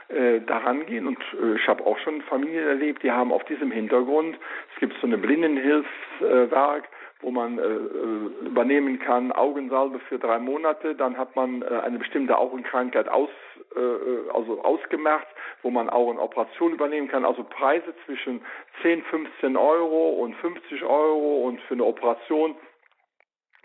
äh, daran gehen. Und äh, ich habe auch schon Familien erlebt, die haben auf diesem Hintergrund, es gibt so eine Blindenhilfswerk, wo man äh, äh, übernehmen kann, Augensalbe für drei Monate, dann hat man äh, eine bestimmte Augenkrankheit aus, äh, also ausgemerzt, wo man Augenoperation übernehmen kann, also Preise zwischen 10, 15 Euro und 50 Euro und für eine Operation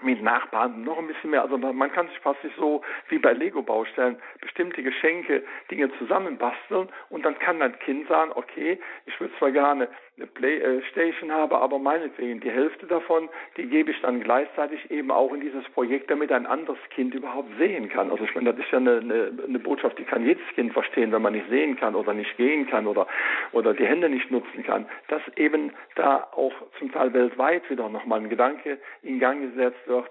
mit Nachbarn noch ein bisschen mehr. Also man kann sich fast nicht so wie bei Lego-Baustellen bestimmte Geschenke, Dinge zusammenbasteln und dann kann ein Kind sagen, okay, ich würde zwar gerne eine Playstation haben, aber meinetwegen die Hälfte davon, die gebe ich dann gleichzeitig eben auch in dieses Projekt, damit ein anderes Kind überhaupt sehen kann. Also ich meine, das ist ja eine, eine, eine Botschaft, die kann jedes Kind verstehen, wenn man nicht sehen kann oder nicht gehen kann oder, oder die Hände nicht nutzen kann. Dass eben da auch zum Teil weltweit wieder nochmal ein Gedanke in Gang gesetzt wird,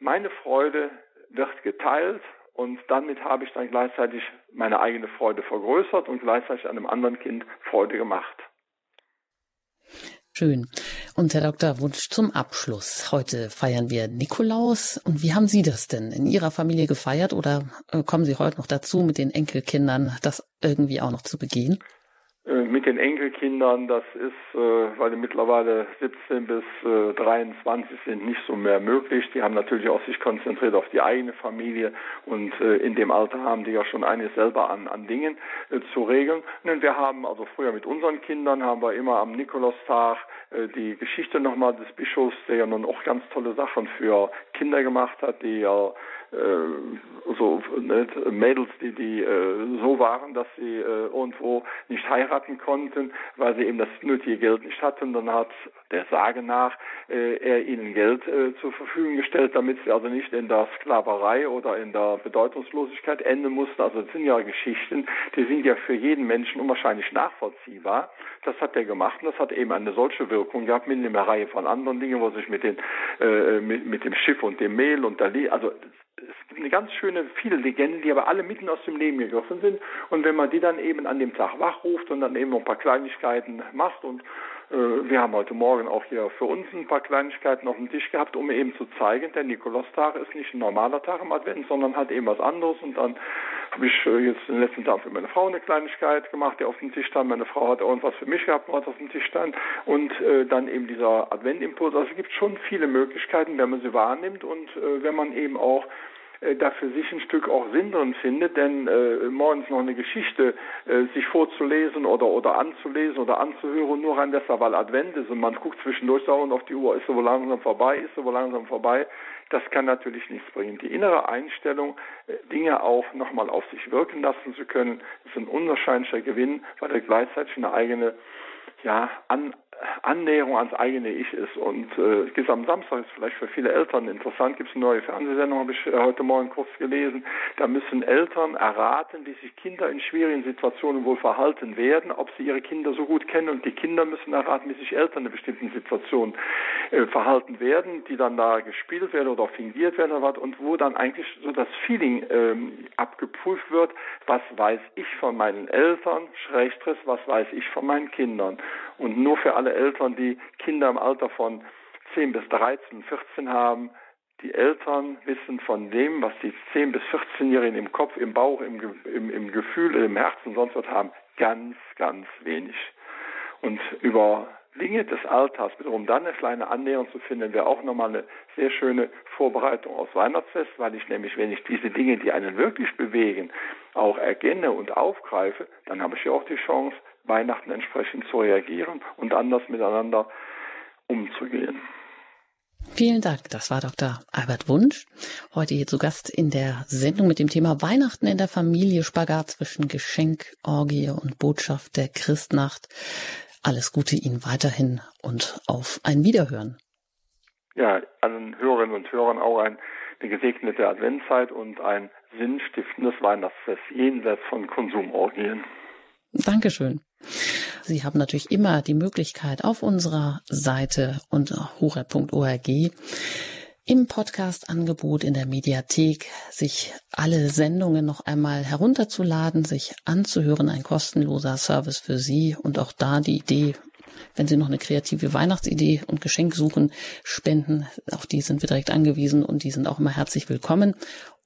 meine Freude wird geteilt und damit habe ich dann gleichzeitig meine eigene Freude vergrößert und gleichzeitig einem anderen Kind Freude gemacht. Schön. Und Herr Dr. Wunsch zum Abschluss. Heute feiern wir Nikolaus. Und wie haben Sie das denn in Ihrer Familie gefeiert oder äh, kommen Sie heute noch dazu, mit den Enkelkindern das irgendwie auch noch zu begehen? Äh, mit den Enkelkindern, das ist, äh, weil die mittlerweile 17 bis 23 sind, nicht so mehr möglich. Die haben natürlich auch sich konzentriert auf die eigene Familie und in dem Alter haben die ja schon einiges selber an, an Dingen zu regeln. Und wir haben also früher mit unseren Kindern haben wir immer am Nikolaustag die Geschichte nochmal des Bischofs, der ja nun auch ganz tolle Sachen für Kinder gemacht hat, die ja äh, so ne, Mädels, die die äh, so waren, dass sie äh, irgendwo nicht heiraten konnten, weil sie eben das nötige Geld nicht hatten. Dann hat der Sage nach äh, er ihnen Geld äh, zur Verfügung gestellt, damit sie also nicht in der Sklaverei oder in der Bedeutungslosigkeit enden mussten. Also das sind ja Geschichten, die sind ja für jeden Menschen unwahrscheinlich nachvollziehbar. Das hat er gemacht und das hat eben eine solche Wirkung gehabt mit einer Reihe von anderen Dingen, wo sich mit den äh, mit, mit dem Schiff und dem Mehl und der also es gibt eine ganz schöne, viele Legenden, die aber alle mitten aus dem Leben gegriffen sind. Und wenn man die dann eben an dem Tag wachruft und dann eben noch ein paar Kleinigkeiten macht und äh, wir haben heute Morgen auch hier für uns ein paar Kleinigkeiten auf dem Tisch gehabt, um eben zu zeigen, der Nikolaustag ist nicht ein normaler Tag im Advent, sondern halt eben was anderes. Und dann habe ich äh, jetzt den letzten Tag für meine Frau eine Kleinigkeit gemacht, die auf dem Tisch stand. Meine Frau hat irgendwas für mich gehabt, was auf dem Tisch stand. Und äh, dann eben dieser Adventimpuls. Also es gibt schon viele Möglichkeiten, wenn man sie wahrnimmt und äh, wenn man eben auch da für sich ein Stück auch Sinn drin findet, denn äh, morgens noch eine Geschichte äh, sich vorzulesen oder oder anzulesen oder anzuhören, nur rein deshalb, weil Advent ist und man guckt zwischendurch dauernd auf die Uhr, ist so langsam vorbei, ist so langsam vorbei, das kann natürlich nichts bringen. Die innere Einstellung, äh, Dinge auch nochmal auf sich wirken lassen zu können, ist ein unwahrscheinlicher Gewinn, weil er gleichzeitig eine eigene ja, an, Annäherung ans eigene Ich ist. Und äh, am Samstag ist vielleicht für viele Eltern interessant, gibt es eine neue Fernsehsendung, habe ich äh, heute Morgen kurz gelesen. Da müssen Eltern erraten, wie sich Kinder in schwierigen Situationen wohl verhalten werden, ob sie ihre Kinder so gut kennen. Und die Kinder müssen erraten, wie sich Eltern in bestimmten Situationen äh, verhalten werden, die dann da gespielt werden oder fingiert werden oder was. Und wo dann eigentlich so das Feeling ähm, abgeprüft wird, was weiß ich von meinen Eltern, Schrägstress, was weiß ich von meinen Kindern. Und nur für alle Eltern, die Kinder im Alter von 10 bis 13, 14 haben, die Eltern wissen von dem, was die 10 bis 14-Jährigen im Kopf, im Bauch, im, im, im Gefühl, im Herzen, sonst was haben, ganz, ganz wenig. Und über Dinge des Alters, wiederum dann eine kleine Annäherung zu finden, wäre auch nochmal eine sehr schöne Vorbereitung aufs Weihnachtsfest, weil ich nämlich, wenn ich diese Dinge, die einen wirklich bewegen, auch erkenne und aufgreife, dann habe ich ja auch die Chance, Weihnachten entsprechend zu reagieren und anders miteinander umzugehen. Vielen Dank. Das war Dr. Albert Wunsch. Heute hier zu Gast in der Sendung mit dem Thema Weihnachten in der Familie, Spagat zwischen Geschenk, Orgie und Botschaft der Christnacht. Alles Gute Ihnen weiterhin und auf ein Wiederhören. Ja, allen Hörerinnen und Hörern auch ein, eine gesegnete Adventszeit und ein sinnstiftendes Weihnachtsfest jenseits von Konsumorgien. Dankeschön. Sie haben natürlich immer die Möglichkeit auf unserer Seite unter horeb.org im Podcast-Angebot in der Mediathek sich alle Sendungen noch einmal herunterzuladen, sich anzuhören, ein kostenloser Service für Sie und auch da die Idee, wenn Sie noch eine kreative Weihnachtsidee und Geschenk suchen, spenden, auf die sind wir direkt angewiesen und die sind auch immer herzlich willkommen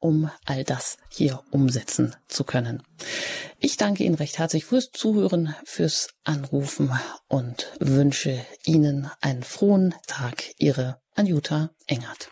um all das hier umsetzen zu können. Ich danke Ihnen recht herzlich fürs Zuhören, fürs Anrufen und wünsche Ihnen einen frohen Tag. Ihre Anjuta Engert.